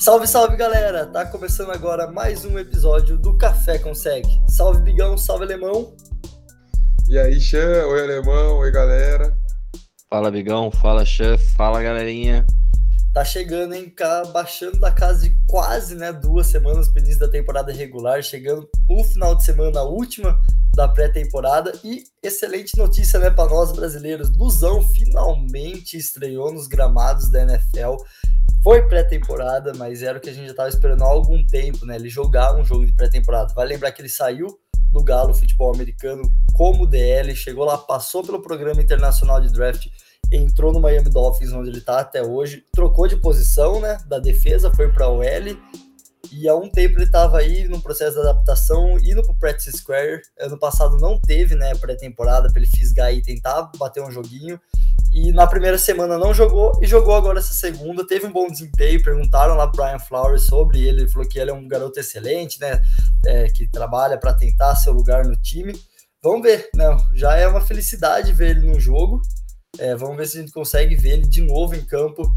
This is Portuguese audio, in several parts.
Salve, salve galera! Tá começando agora mais um episódio do Café Consegue. Salve Bigão, salve Alemão! E aí, Xan, oi Alemão, oi galera. Fala Bigão, fala Xan, fala galerinha. Tá chegando, hein? Cá, baixando da casa de quase né, duas semanas pro início da temporada regular, chegando o final de semana, a última da pré-temporada. E excelente notícia né, para nós brasileiros: Luzão finalmente estreou nos gramados da NFL. Foi pré-temporada, mas era o que a gente já estava esperando há algum tempo, né? Ele jogar um jogo de pré-temporada. Vai lembrar que ele saiu do Galo Futebol Americano como DL, chegou lá, passou pelo programa internacional de draft, entrou no Miami Dolphins, onde ele está até hoje, trocou de posição, né? Da defesa, foi para o L. E há um tempo ele estava aí no processo de adaptação, indo para o Practice Square. Ano passado não teve, né, pré-temporada para ele fisgar e tentar bater um joguinho. E na primeira semana não jogou e jogou agora essa segunda. Teve um bom desempenho. Perguntaram lá pro Brian Flowers sobre ele. Ele falou que ele é um garoto excelente, né? É, que trabalha para tentar seu lugar no time. Vamos ver, não. Né? Já é uma felicidade ver ele no jogo. É, vamos ver se a gente consegue ver ele de novo em campo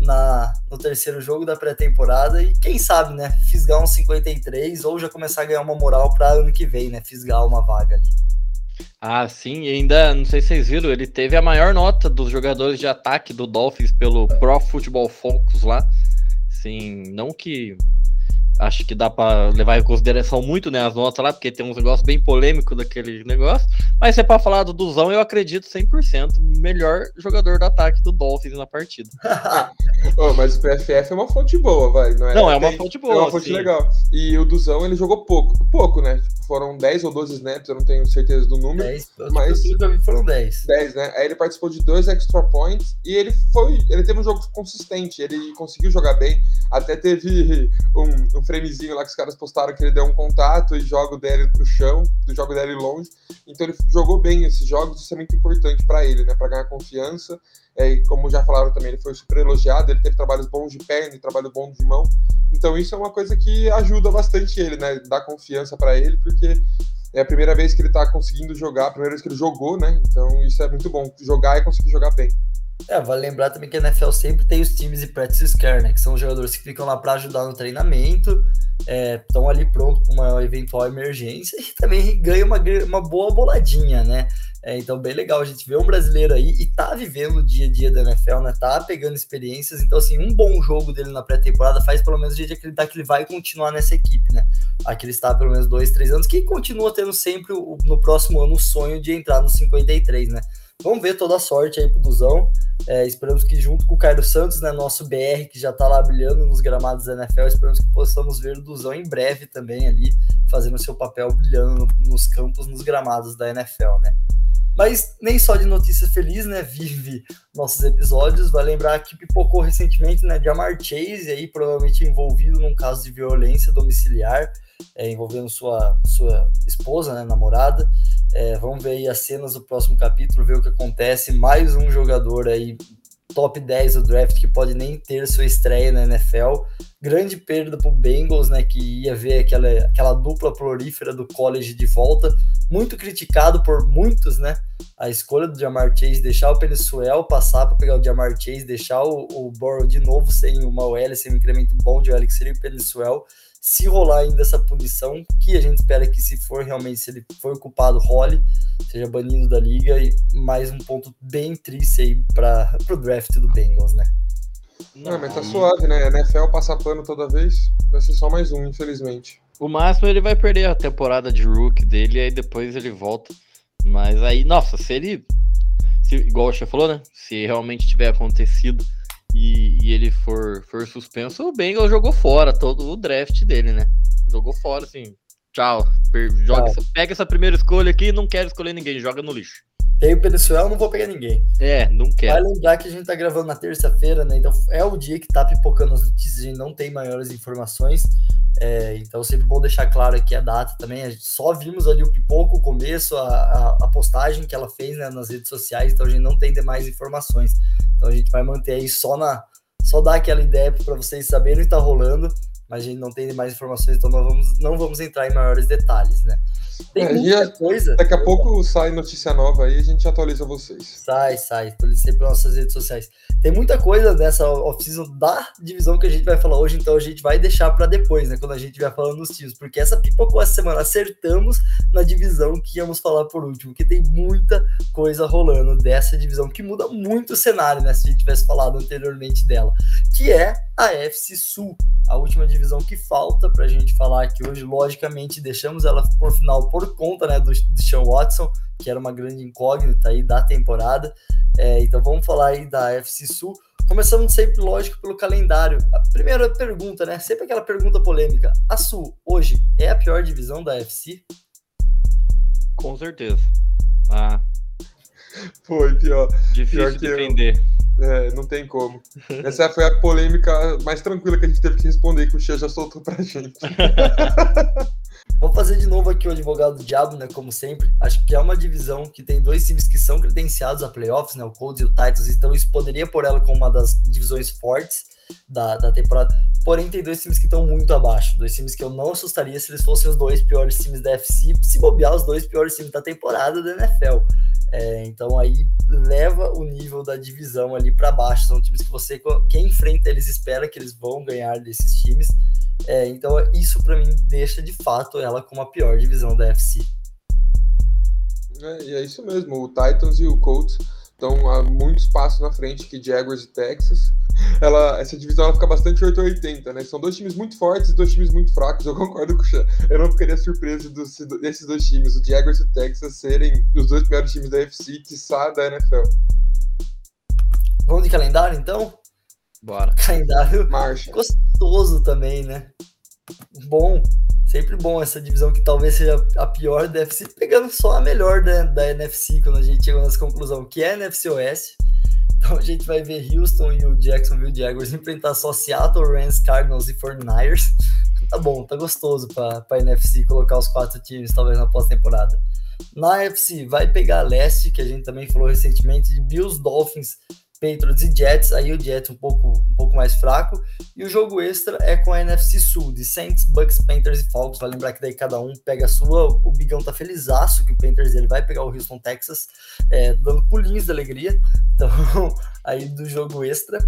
na, no terceiro jogo da pré-temporada e quem sabe, né, fisgar um 53 ou já começar a ganhar uma moral para ano que vem, né, fisgar uma vaga ali. Ah, sim, e ainda, não sei se vocês viram, ele teve a maior nota dos jogadores de ataque do Dolphins pelo Pro Football Focus lá. Sim, não que acho que dá para levar em consideração muito né, as notas lá, porque tem uns negócios bem polêmicos daquele negócio. Mas se é falar do Duzão, eu acredito 100% melhor jogador do ataque do Dolphins na partida. oh, mas o PFF é uma fonte boa, vai. Não é, não, é uma fonte boa. É uma fonte sim. legal. E o Duzão, ele jogou pouco. Pouco, né? Tipo, foram 10 ou 12 snaps, eu não tenho certeza do número. 10, mas foram 10. 10, né? Aí ele participou de dois extra points e ele foi. Ele teve um jogo consistente, ele conseguiu jogar bem. Até teve um, um framezinho lá que os caras postaram que ele deu um contato e joga o dele pro chão, do jogo dele longe. Então ele jogou bem esses jogos, isso é muito importante para ele, né? Para ganhar confiança. É, e como já falaram também, ele foi super elogiado, ele teve trabalhos bons de perna e trabalho bom de mão. Então isso é uma coisa que ajuda bastante ele, né? Dá confiança para ele, porque é a primeira vez que ele tá conseguindo jogar, a primeira vez que ele jogou, né? Então isso é muito bom, jogar e conseguir jogar bem. É, vale lembrar também que a NFL sempre tem os times de practice care, né? Que são jogadores que ficam lá para ajudar no treinamento, estão é, ali pronto para uma eventual emergência e também ganha uma, uma boa boladinha, né? É, então, bem legal a gente ver um brasileiro aí e tá vivendo o dia a dia da NFL, né? Tá pegando experiências. Então, assim, um bom jogo dele na pré-temporada faz pelo menos a gente acreditar que ele vai continuar nessa equipe, né? Aqui ele está pelo menos dois, três anos, que continua tendo sempre no próximo ano o sonho de entrar no 53, né? Vamos ver toda a sorte aí pro Duzão. É, esperamos que junto com o Cairo Santos, né, nosso BR, que já está lá brilhando nos gramados da NFL, esperamos que possamos ver o Duzão em breve também ali, fazendo seu papel brilhando nos campos, nos gramados da NFL, né? Mas nem só de notícia feliz, né, vive nossos episódios. Vai lembrar que pipocou recentemente, né, de Amar Chase, aí provavelmente envolvido num caso de violência domiciliar, é, envolvendo sua, sua esposa, né, namorada. É, vamos ver aí as cenas do próximo capítulo, ver o que acontece. Mais um jogador aí, top 10 do draft, que pode nem ter sua estreia na NFL. Grande perda para o Bengals, né? Que ia ver aquela, aquela dupla florífera do college de volta. Muito criticado por muitos, né? A escolha do Jamar Chase, deixar o Penissuel passar para pegar o Jamar Chase, deixar o, o de novo sem uma OL, sem um incremento bom de OL, que seria o Penissuel se rolar ainda essa punição, que a gente espera que se for realmente, se ele for culpado, role, seja banido da liga, e mais um ponto bem triste aí para o draft do Bengals, né? Não, mas tá suave, né? NFL passa pano toda vez, vai ser só mais um, infelizmente. O máximo ele vai perder a temporada de rookie dele, e aí depois ele volta. Mas aí, nossa, se ele. Se, igual o falou, né? Se realmente tiver acontecido e, e, ele for, for suspenso, o Bengals jogou fora todo o draft dele, né? Jogou fora, assim. Tchau. Joga, tchau. Pega essa primeira escolha aqui não quero escolher ninguém, joga no lixo. Tem o Peninsuel, não vou pegar ninguém. É, não quero. Vai lembrar que a gente tá gravando na terça-feira, né? Então é o dia que tá pipocando as notícias, a gente não tem maiores informações. É, então, sempre bom deixar claro aqui a data também. A gente só vimos ali o pipoco, o começo, a, a, a postagem que ela fez né, nas redes sociais, então a gente não tem demais informações. Então a gente vai manter aí só na. Só dar aquela ideia para vocês saberem o que está rolando, mas a gente não tem mais informações, então não vamos, não vamos entrar em maiores detalhes, né? Tem é, muita coisa. Daqui a pouco sai notícia nova aí, a gente atualiza vocês. Sai, sai. Atualiza sempre nas nossas redes sociais. Tem muita coisa nessa off-season da divisão que a gente vai falar hoje, então a gente vai deixar para depois, né? Quando a gente vai falando dos times, porque essa pipocou essa semana. Acertamos na divisão que íamos falar por último, que tem muita coisa rolando dessa divisão que muda muito o cenário, né? Se a gente tivesse falado anteriormente dela, que é a FC Sul, a última divisão que falta para a gente falar aqui hoje. Logicamente, deixamos ela por final por conta né, do, do Sean Watson, que era uma grande incógnita aí da temporada. É, então vamos falar aí da FC Sul. Começando sempre, lógico, pelo calendário. A primeira pergunta, né? Sempre aquela pergunta polêmica. A Sul, hoje, é a pior divisão da FC? Com certeza. Ah. Foi, pior. Difícil pior defender. Eu... É, não tem como. Essa foi a polêmica mais tranquila que a gente teve que responder, que o Xia já soltou pra gente. Vou fazer de novo aqui o advogado do diabo, né? Como sempre. Acho que é uma divisão que tem dois times que são credenciados a playoffs, né? O Colts e o Titans. Então isso poderia pôr ela como uma das divisões fortes da, da temporada. Porém, tem dois times que estão muito abaixo. Dois times que eu não assustaria se eles fossem os dois piores times da FC. Se bobear, os dois piores times da temporada da NFL. É, então aí leva o nível da divisão ali para baixo. São times que você, quem enfrenta eles espera que eles vão ganhar desses times. É, então isso para mim deixa de fato ela como a pior divisão da FC. É, e é isso mesmo. O Titans e o Colts estão a muito espaço na frente que Jaguars e Texas ela, essa divisão ela fica bastante 880, né? São dois times muito fortes e dois times muito fracos. Eu concordo com o Chan. Eu não ficaria surpreso dos, desses dois times, o Jaguars e o Texas, serem os dois melhores times da FC, quiçá da NFL. Vamos de calendário, então? Bora. Calendário Marcha. gostoso também, né? Bom, sempre bom essa divisão que talvez seja a pior da FC, pegando só a melhor da, da NFC quando a gente chegou nessa conclusão, que é a NFC Oeste. Então a gente vai ver Houston e o Jacksonville Jaguars enfrentar só Seattle, Rams, Cardinals e 49ers. Tá bom, tá gostoso para a NFC colocar os quatro times talvez na pós-temporada. Na NFC vai pegar a leste, que a gente também falou recentemente, de Bills, Dolphins, Patriots e Jets, aí o Jets um pouco, um pouco mais fraco, e o jogo extra é com a NFC Sul, de Saints, Bucks, Panthers e Falcons, vai lembrar que daí cada um pega a sua, o Bigão tá felizaço que o Panthers ele vai pegar o Houston, Texas, é, dando pulinhos de alegria, então aí do jogo extra,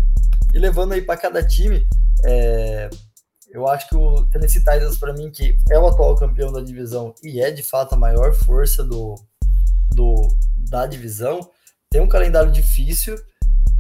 e levando aí para cada time, é, eu acho que o Tennessee Titans para mim que é o atual campeão da divisão e é de fato a maior força do, do da divisão, tem um calendário difícil,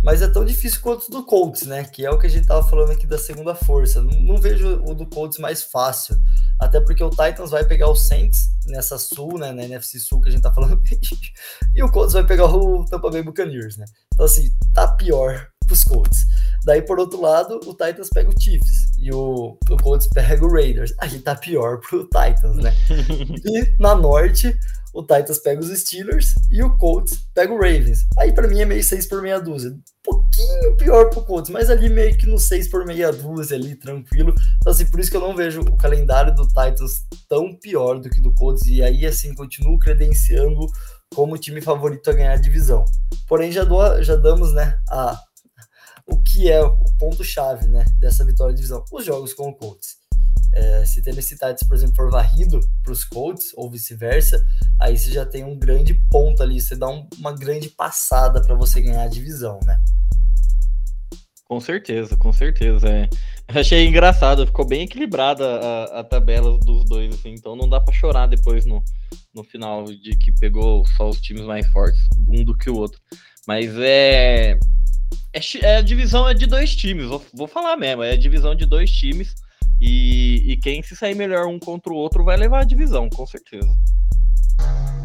mas é tão difícil quanto o do Colts, né? Que é o que a gente tava falando aqui da segunda força. Não, não, vejo o do Colts mais fácil. Até porque o Titans vai pegar o Saints nessa Sul, né? Na NFC Sul que a gente tá falando. e o Colts vai pegar o Tampa Bay Buccaneers, né? Então, assim, tá pior pros Colts. Daí, por outro lado, o Titans pega o Chiefs e o, o Colts pega o Raiders. Aí tá pior pro Titans, né? e na Norte, o Titans pega os Steelers e o Colts pega o Ravens. Aí para mim é meio 6 por meia dúzia. Um pouquinho pior pro Colts, mas ali meio que no 6 por meia dúzia ali, tranquilo. Então assim, por isso que eu não vejo o calendário do Titans tão pior do que do Colts. E aí assim, continuo credenciando como time favorito a ganhar a divisão. Porém, já, dou, já damos, né, a, o que é o ponto-chave, né, dessa vitória de divisão. Os jogos com o Colts. Se Tennessee por exemplo, for varrido para os Colts ou vice-versa, aí você já tem um grande ponto ali, você dá um, uma grande passada para você ganhar a divisão, né? Com certeza, com certeza. É. Achei engraçado, ficou bem equilibrada a, a tabela dos dois, assim, então não dá para chorar depois no, no final de que pegou só os times mais fortes, um do que o outro. Mas é. É, é a divisão é de dois times, vou, vou falar mesmo, é a divisão de dois times e, e quem se sair melhor um contra o outro vai levar a divisão, com certeza.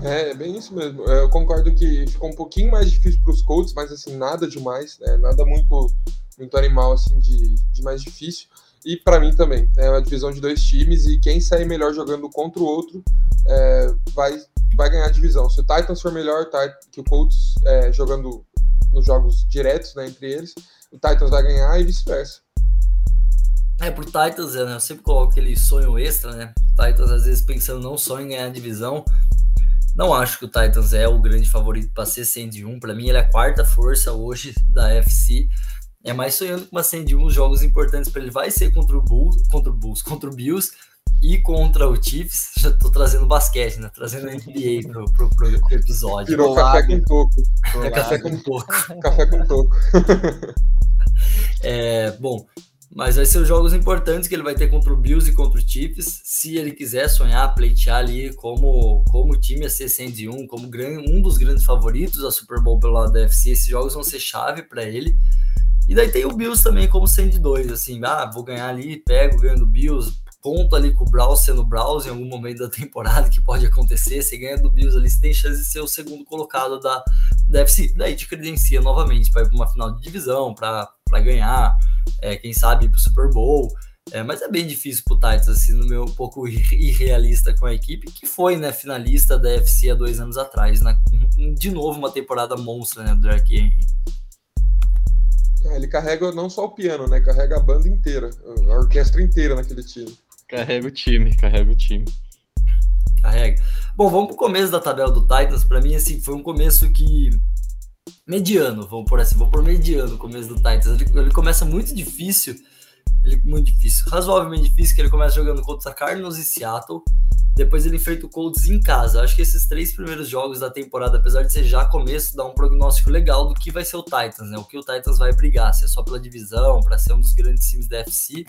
É, é bem isso mesmo. Eu concordo que ficou um pouquinho mais difícil para os Colts, mas assim, nada demais, né? Nada muito, muito animal assim de, de mais difícil. E para mim também, é uma divisão de dois times e quem sair melhor jogando contra o outro é, vai, vai ganhar a divisão. Se o Titans for melhor que o Colts é, jogando nos jogos diretos né, entre eles, o Titans vai ganhar e vice-versa. É, pro Titans, né, eu sempre coloco aquele sonho extra, né? Titans às vezes pensando não só em ganhar a divisão. Não acho que o Titans é o grande favorito para ser 101. Para mim, ele é a quarta força hoje da FC. É mais sonhando com uma 101 jogos importantes para ele vai ser contra o Bulls, contra o Bulls, contra o Bills e contra o Chiefs, já tô trazendo basquete, né? Trazendo NBA pro, pro, pro, pro episódio. Virou café com toco. É café com toco. café com toco. é, bom, mas vai ser os jogos importantes que ele vai ter contra o Bills e contra o Chiefs. Se ele quiser sonhar, pleitear ali como, como time a ser 101, como um dos grandes favoritos a Super Bowl pelo lado da UFC, esses jogos vão ser chave para ele. E daí tem o Bills também como 102, assim, ah, vou ganhar ali, pego, ganho do Bills, conto ali com o Browns sendo Browns em algum momento da temporada que pode acontecer, você ganha do Bills ali, você tem chance de ser o segundo colocado da, da UFC, daí te credencia novamente para ir para uma final de divisão, para ganhar, é, quem sabe para o Super Bowl, é, mas é bem difícil pro Titans, assim, no meu um pouco irrealista com a equipe, que foi, né, finalista da UFC há dois anos atrás, né, de novo uma temporada monstra, né, do Derek Henry. É, ele carrega não só o piano, né? Carrega a banda inteira, a orquestra inteira naquele time. Carrega o time, carrega o time. Carrega. Bom, vamos pro começo da tabela do Titans. Para mim, assim, foi um começo que mediano, vamos por assim, vou por mediano o começo do Titans. Ele, ele, começa muito difícil, ele muito difícil, razoavelmente difícil, que ele começa jogando contra Cardinals e Seattle. Depois ele enfrenta o Colts em casa. Acho que esses três primeiros jogos da temporada, apesar de ser já começo, dá um prognóstico legal do que vai ser o Titans, né? O que o Titans vai brigar, se é só pela divisão, para ser um dos grandes times da FC.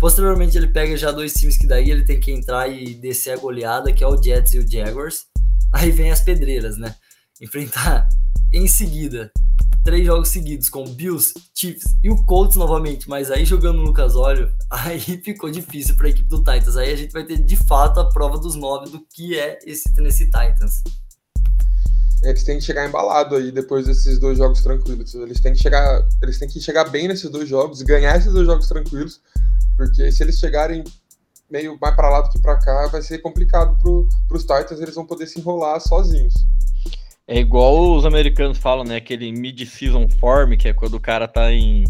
Posteriormente ele pega já dois times que daí ele tem que entrar e descer a goleada, que é o Jets e o Jaguars. Aí vem as pedreiras, né? Enfrentar em seguida três jogos seguidos com Bills, Chiefs e o Colts novamente, mas aí jogando no Lucas Olho, aí ficou difícil para a equipe do Titans. Aí a gente vai ter de fato a prova dos nove do que é esse Tennessee Titans. Eles têm que chegar embalado aí depois desses dois jogos tranquilos. Eles têm que chegar, eles têm que chegar bem nesses dois jogos, ganhar esses dois jogos tranquilos, porque se eles chegarem meio mais para lá do que para cá, vai ser complicado para os Titans, eles vão poder se enrolar sozinhos. É igual os americanos falam, né? Aquele mid-season form, que é quando o cara tá em,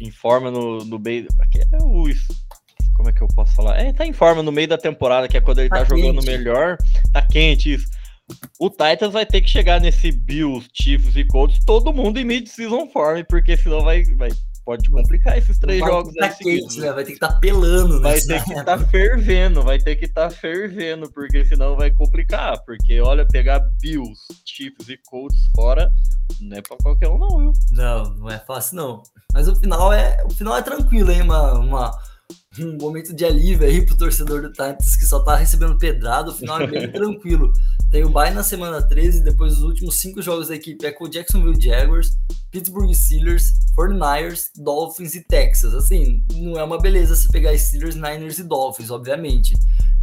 em forma no, no meio. É o, como é que eu posso falar? É, tá em forma no meio da temporada, que é quando ele tá, tá jogando melhor. Tá quente isso. O Titans vai ter que chegar nesse Bills, Chiefs e Colts, todo mundo em mid-season form, porque senão vai, vai pode complicar esses três vai jogos aí. Quente, né? Vai ter que estar tá pelando, né? Vai ter que estar tá fervendo, vai ter que estar tá fervendo, porque senão vai complicar. Porque, olha, pegar Bills, Chiefs e Colts fora não é pra qualquer um, não, viu? Não, não é fácil, não. Mas o final é, o final é tranquilo, hein? Uma, uma, um momento de alívio aí pro torcedor do Titans que só tá recebendo pedrado. O final é bem tranquilo. Tem o bye na semana 13, depois os últimos cinco jogos da equipe é com o Jacksonville Jaguars, Pittsburgh Steelers, 49ers, Dolphins e Texas. Assim, não é uma beleza se pegar Steelers, Niners e Dolphins, obviamente.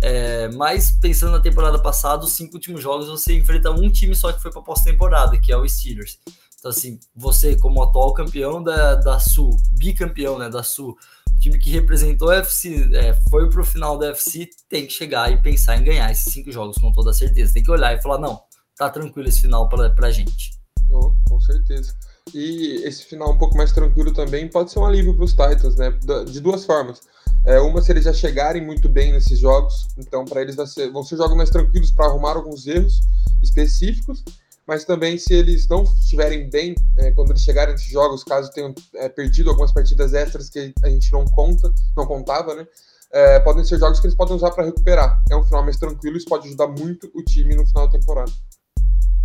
É, mas pensando na temporada passada, os cinco últimos jogos você enfrenta um time só que foi para pós-temporada, que é o Steelers. Então, assim, você, como atual campeão da, da Sul, bicampeão né, da Sul, time que representou a FC, é, foi pro final da FC, tem que chegar e pensar em ganhar esses cinco jogos com toda certeza. Tem que olhar e falar, não, tá tranquilo esse final pra, pra gente. Oh, com certeza. E esse final um pouco mais tranquilo também pode ser um alívio para os Titans, né? De duas formas. É, uma, se eles já chegarem muito bem nesses jogos, então para eles ser, vão ser jogos mais tranquilos para arrumar alguns erros específicos mas também se eles não estiverem bem é, quando eles chegarem nesses jogos, caso tenham é, perdido algumas partidas extras que a gente não conta, não contava, né? É, podem ser jogos que eles podem usar para recuperar. É um final mais tranquilo, isso pode ajudar muito o time no final da temporada.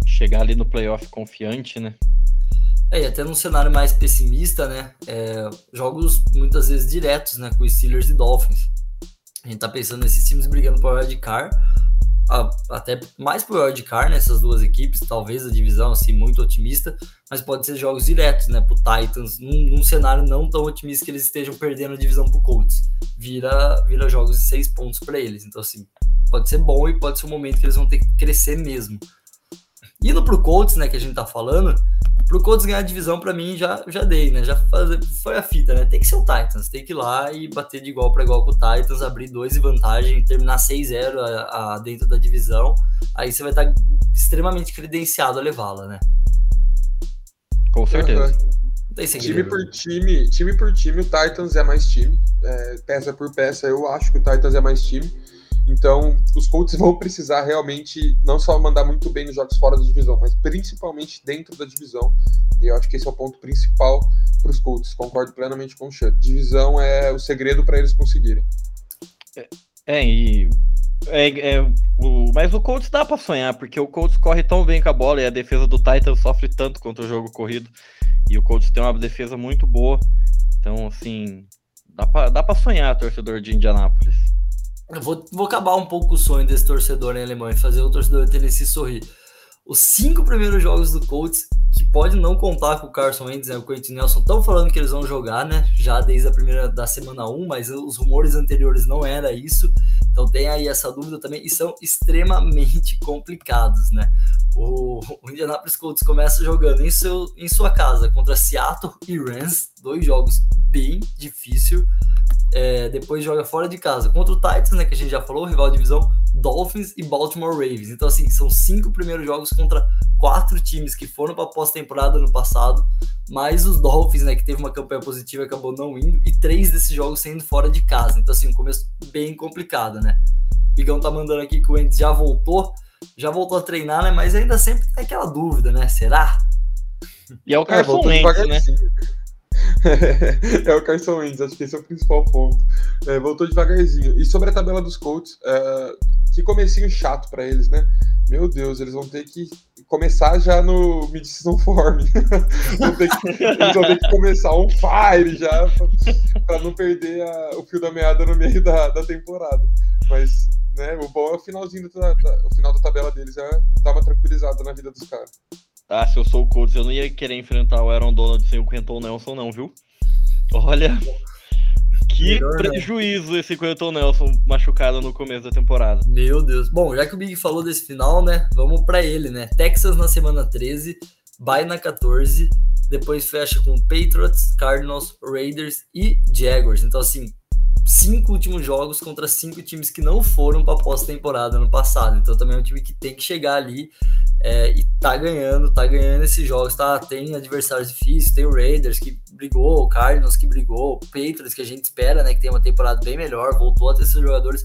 Chegar ali no playoff confiante, né? É, e até num cenário mais pessimista, né? É, jogos muitas vezes diretos, né? Com os Steelers e Dolphins. A gente tá pensando nesses times brigando por wild até mais pro wildcard nessas duas equipes, talvez a divisão assim muito otimista, mas pode ser jogos diretos, né, pro Titans, num, num cenário não tão otimista que eles estejam perdendo a divisão pro Colts. Vira vira jogos de seis pontos para eles. Então assim, pode ser bom e pode ser um momento que eles vão ter que crescer mesmo. Indo pro Colts, né, que a gente tá falando, pro Colts ganhar a divisão, para mim, já, já dei, né? Já faz, foi a fita, né? Tem que ser o Titans, tem que ir lá e bater de igual para igual com o Titans, abrir dois em vantagem, terminar 6-0 a, a, dentro da divisão. Aí você vai estar tá extremamente credenciado a levá-la, né? Com certeza. Uhum. time por time, time por time, o Titans é mais time. É, peça por peça, eu acho que o Titans é mais time. Então, os Colts vão precisar realmente não só mandar muito bem nos jogos fora da divisão, mas principalmente dentro da divisão. E eu acho que esse é o ponto principal para os Colts. Concordo plenamente com o Chan. Divisão é o segredo para eles conseguirem. É, É, e. É, é, o, mas o Colts dá para sonhar, porque o Colts corre tão bem com a bola e a defesa do Titan sofre tanto contra o jogo corrido. E o Colts tem uma defesa muito boa. Então, assim, dá pra, dá sonhar, torcedor de Indianápolis. Eu vou, vou acabar um pouco o sonho desse torcedor em alemão e fazer o torcedor de Tennessee sorrir. Os cinco primeiros jogos do Colts, que pode não contar com o Carson Wentz e né, o Quentin Nelson, estão falando que eles vão jogar, né? Já desde a primeira da semana 1, mas os rumores anteriores não era isso. Então tem aí essa dúvida também, e são extremamente complicados, né? O, o Indianapolis Colts começa jogando em, seu, em sua casa contra Seattle e Rams, dois jogos bem difícil. É, depois joga fora de casa contra o Titans, né? Que a gente já falou, rival de divisão, Dolphins e Baltimore Ravens. Então, assim, são cinco primeiros jogos contra quatro times que foram para pós-temporada no passado, mais os Dolphins, né? Que teve uma campanha positiva e acabou não indo, e três desses jogos sendo fora de casa. Então, assim, um começo bem complicado, né? O Bigão tá mandando aqui que o Wentz já voltou, já voltou a treinar, né? Mas ainda sempre tem aquela dúvida, né? Será? E é o Carson é, Wentz, né? é o Carson Wentz, acho que esse é o principal ponto. É, voltou devagarzinho. E sobre a tabela dos Colts, é, que comecinho chato para eles, né? Meu Deus, eles vão ter que começar já no mid-season form. vão que, eles vão ter que começar on fire já, para não perder a, o fio da meada no meio da, da temporada. Mas né, o bom é o finalzinho da, da, o final da tabela deles, é dar uma tranquilizada na vida dos caras. Ah, se eu sou o Colts, eu não ia querer enfrentar o Aaron Donald sem o Quentin Nelson, não, viu? Olha, que Melhor, prejuízo esse Quentin Nelson machucado no começo da temporada. Meu Deus. Bom, já que o Big falou desse final, né? Vamos para ele, né? Texas na semana 13, Bay na 14, depois fecha com Patriots, Cardinals, Raiders e Jaguars. Então, assim, cinco últimos jogos contra cinco times que não foram para pós-temporada no passado. Então também é um time que tem que chegar ali é, e tá ganhando, tá ganhando esses jogos, tá? Tem adversários difíceis, tem o Raiders que brigou, o Cardinals que brigou, o Patriots que a gente espera, né, que tem uma temporada bem melhor, voltou a ter esses jogadores,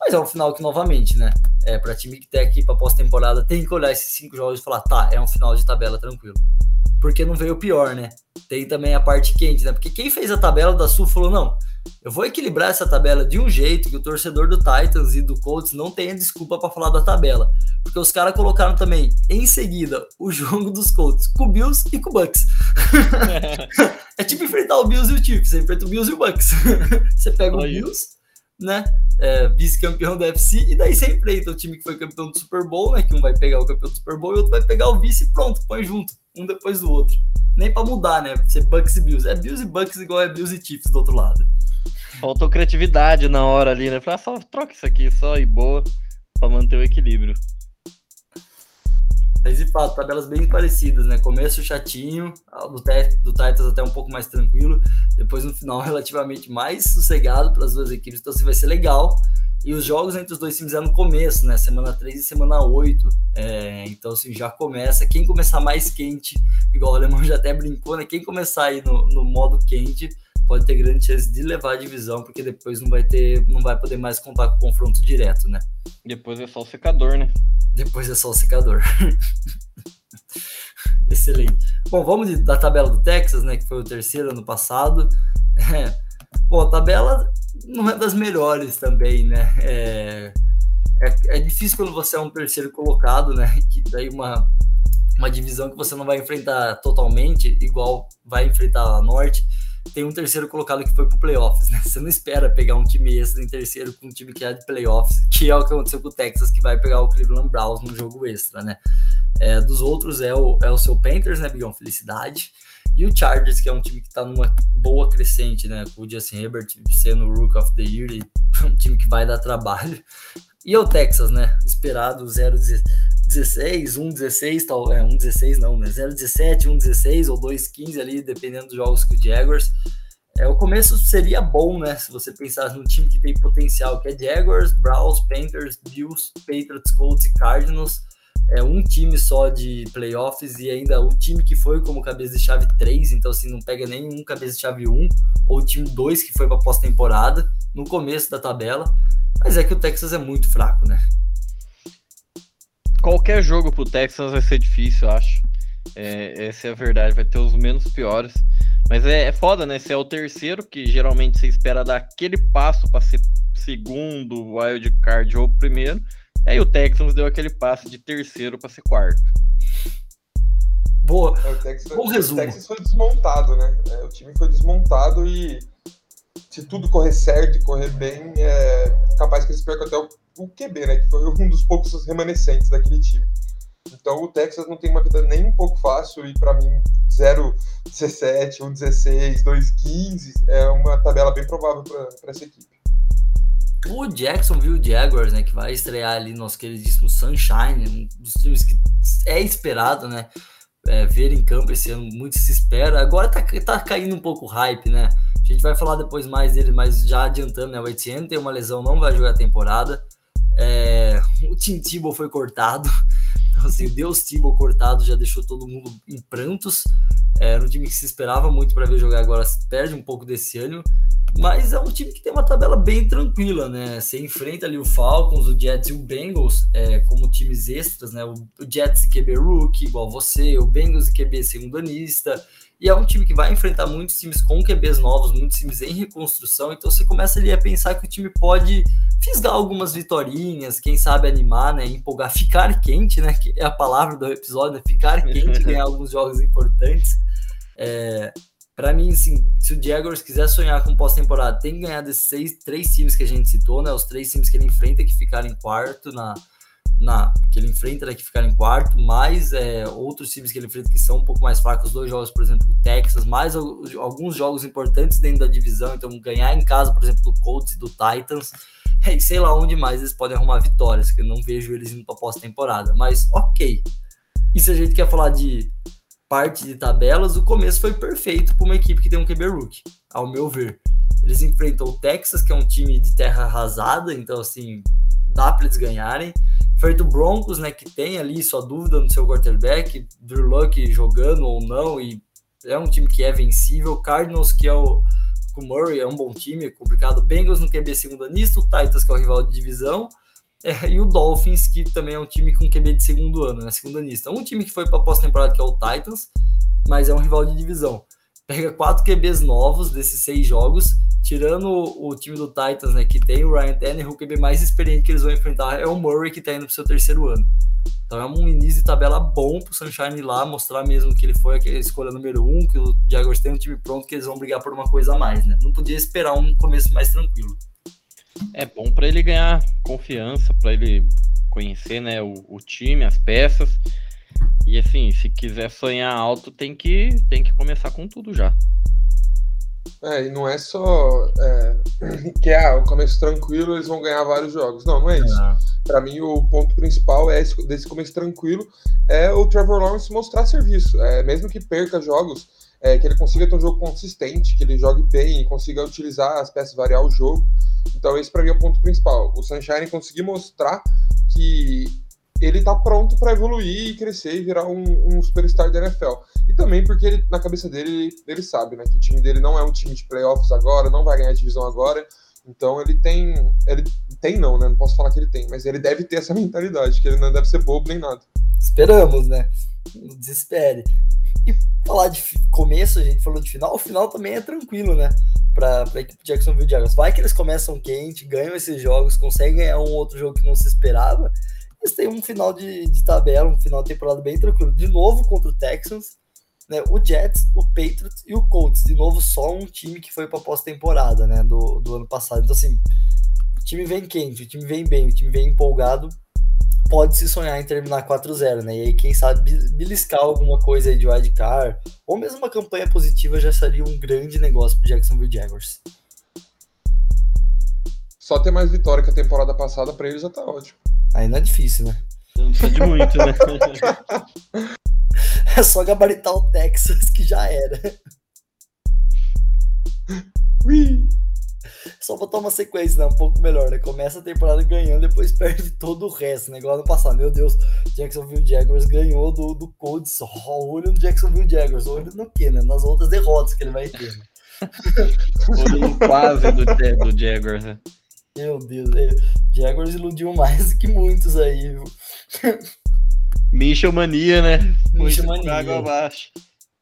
mas é um final que novamente, né, é para time que tem aqui para pós-temporada, tem que olhar esses cinco jogos e falar, tá, é um final de tabela tranquilo porque não veio pior, né? Tem também a parte quente, né? Porque quem fez a tabela da Sul falou: não, eu vou equilibrar essa tabela de um jeito que o torcedor do Titans e do Colts não tenha desculpa para falar da tabela. Porque os caras colocaram também em seguida o jogo dos Colts com o Bills e com o Bucks. é tipo enfrentar o Bills e o Chiefs, você enfrenta o Bills e o Bucks. você pega Olha. o Bills, né? É, vice-campeão da FC, e daí você enfrenta o time que foi campeão do Super Bowl, né? Que um vai pegar o campeão do Super Bowl e o outro vai pegar o vice e pronto, põe junto um depois do outro. Nem para mudar, né? Ser Bucks e Bills. É Bills e Bucks igual é Bills e Chiefs do outro lado. Faltou criatividade na hora ali, né? Falei, ah, só troca isso aqui, só e boa, para manter o equilíbrio. Mas de fato, tabelas bem parecidas, né? Começo chatinho, do, do Titans até um pouco mais tranquilo, depois no final relativamente mais sossegado para as duas equipes, então assim vai ser legal. E os jogos entre os dois times é no começo, né? Semana 3 e semana 8. É, então, assim, já começa. Quem começar mais quente, igual o Alemão já até brincou, né? Quem começar aí no, no modo quente pode ter grande chance de levar a divisão, porque depois não vai ter, não vai poder mais contar com confronto direto, né? Depois é só o secador, né? Depois é só o secador. Excelente. Bom, vamos de, da tabela do Texas, né? Que foi o terceiro ano passado. É, bom, a tabela não é das melhores também, né? É, é, é, difícil quando você é um terceiro colocado, né? Que daí uma, uma divisão que você não vai enfrentar totalmente, igual vai enfrentar a Norte. Tem um terceiro colocado que foi pro playoffs, né? Você não espera pegar um time extra em terceiro com um time que é de playoffs, que é o que aconteceu com o Texas, que vai pegar o Cleveland Browns no jogo extra, né? É, dos outros é o, é o seu Panthers, né, Bigão? Felicidade. E o Chargers, que é um time que está numa boa crescente, né? Com o Justin Herbert sendo o Rook of the Year, e um time que vai dar trabalho. E o Texas, né? Esperado 0-16, 1-16, tal, é, 1-16 não, né? 0-17, 1-16 ou 2-15 ali, dependendo dos jogos com o Jaguars. É, o começo seria bom, né? Se você pensasse num time que tem potencial, que é Jaguars, Browns, Panthers, Bills, Patriots, Colts e Cardinals é um time só de playoffs e ainda o time que foi como cabeça de chave 3, então assim, não pega nenhum cabeça de chave 1, ou o time 2 que foi para pós-temporada, no começo da tabela, mas é que o Texas é muito fraco, né? Qualquer jogo pro Texas vai ser difícil, eu acho. É, essa é a verdade, vai ter os menos piores. Mas é, é foda, né? Você é o terceiro, que geralmente você espera dar aquele passo para ser segundo wild card ou primeiro. E aí o Texans deu aquele passe de terceiro para ser quarto. Boa. É, o Texas, Bom resumo. O Texas foi desmontado, né? É, o time foi desmontado e se tudo correr certo e correr bem, é capaz que eles percam até o, o QB, né? Que foi um dos poucos remanescentes daquele time. Então o Texas não tem uma vida nem um pouco fácil e para mim 0-17, 1-16, 2-15 é uma tabela bem provável para essa equipe. O Jacksonville Jaguars, né, que vai estrear ali nosso queridíssimo Sunshine, um dos times que é esperado, né, é, ver em campo esse ano, muito se espera. Agora tá, tá caindo um pouco o hype, né? A gente vai falar depois mais dele, mas já adiantando, né, o Etienne tem uma lesão, não vai jogar a temporada. É, o Tim Tebow foi cortado, então, assim, o Deus Tebow cortado já deixou todo mundo em prantos. Era um time que se esperava muito para ver jogar agora, perde um pouco desse ânimo. Mas é um time que tem uma tabela bem tranquila, né? Você enfrenta ali o Falcons, o Jets e o Bengals é, como times extras, né? O, Jets e QB Rookie, igual você, o Bengals e QB segundanista. E é um time que vai enfrentar muitos times com QBs novos, muitos times em reconstrução. Então você começa ali a pensar que o time pode fisgar algumas vitórias, quem sabe animar, né? Empolgar, ficar quente, né? Que é a palavra do episódio, né? Ficar quente, ganhar alguns jogos importantes. É, para mim, assim, se o Jaguars quiser sonhar com pós-temporada, tem que ganhar desses seis, três times que a gente citou, né? Os três times que ele enfrenta que ficaram em quarto na, na que ele enfrenta né, que ficaram em quarto, mais é, outros times que ele enfrenta que são um pouco mais fracos, dois jogos, por exemplo, do Texas, mais alguns jogos importantes dentro da divisão, então ganhar em casa, por exemplo, do Colts e do Titans, e sei lá onde mais eles podem arrumar vitórias, que eu não vejo eles indo para pós-temporada, mas ok. E se a gente quer falar de parte de tabelas, o começo foi perfeito para uma equipe que tem um QB rookie, ao meu ver. Eles enfrentam o Texas, que é um time de terra arrasada, então assim, dá para eles ganharem. Enfrenta o Broncos, né, que tem ali sua dúvida no seu quarterback, Drew Luck jogando ou não, e é um time que é vencível. Cardinals, que é o com Murray, é um bom time, é complicado. Bengals no QB segundanista, o Titans, que é o rival de divisão, é, e o Dolphins, que também é um time com QB de segundo ano, né? Segunda lista. Um time que foi para pós-temporada, que é o Titans, mas é um rival de divisão. Pega quatro QBs novos desses seis jogos, tirando o, o time do Titans, né? Que tem o Ryan Tannehill, o QB mais experiente que eles vão enfrentar é o Murray, que tá indo pro seu terceiro ano. Então é um início de tabela bom pro Sunshine ir lá, mostrar mesmo que ele foi a escolha número um, que o Jaguars tem um time pronto, que eles vão brigar por uma coisa a mais, né? Não podia esperar um começo mais tranquilo. É bom para ele ganhar confiança, para ele conhecer né, o, o, time, as peças. E assim, se quiser sonhar alto, tem que, tem que começar com tudo já. É, e não é só é, que é o começo tranquilo, eles vão ganhar vários jogos. Não, não é isso. Para mim, o ponto principal é esse, desse começo tranquilo é o Trevor Lawrence mostrar serviço. É, mesmo que perca jogos, é, que ele consiga ter um jogo consistente, que ele jogue bem e consiga utilizar as peças, variar o jogo. Então, esse para mim é o ponto principal. O Sunshine conseguir mostrar que ele está pronto para evoluir e crescer e virar um, um, superstar da NFL. E também porque ele, na cabeça dele, ele sabe né, que o time dele não é um time de playoffs agora, não vai ganhar a divisão agora. Então ele tem. Ele tem não, né? Não posso falar que ele tem, mas ele deve ter essa mentalidade, que ele não deve ser bobo nem nada. Esperamos, né? Desespere. E falar de começo, a gente falou de final, o final também é tranquilo, né? Para a equipe Jacksonville Jaguars. Vai que eles começam quente, ganham esses jogos, conseguem ganhar um outro jogo que não se esperava. Eles têm um final de, de tabela, um final de temporada bem tranquilo. De novo contra o Texans, né? O Jets, o Patriots e o Colts. De novo, só um time que foi para pós-temporada, né? Do, do ano passado. Então, assim, o time vem quente, o time vem bem, o time vem empolgado pode se sonhar em terminar 4-0, né? E aí, quem sabe, beliscar alguma coisa aí de wildcard, ou mesmo uma campanha positiva já seria um grande negócio pro Jacksonville Jaguars. Só ter mais vitória que a temporada passada para eles já tá ótimo. Aí não é difícil, né? Não precisa de muito, né? é só gabaritar o Texas que já era. Ui. Só botar uma sequência, né? Um pouco melhor, né? Começa a temporada ganhando, depois perde todo o resto, né? Igual ano passado. Meu Deus, Jacksonville Jaguars ganhou do, do Colts. Só olho no Jacksonville Jaguars. Olho no quê, né? Nas outras derrotas que ele vai ter, né? olho no quase do, do Jaguars, né? Meu Deus, é, Jaguars iludiu mais do que muitos aí, viu? Michel Mania, né? Michel Mania. Água abaixo.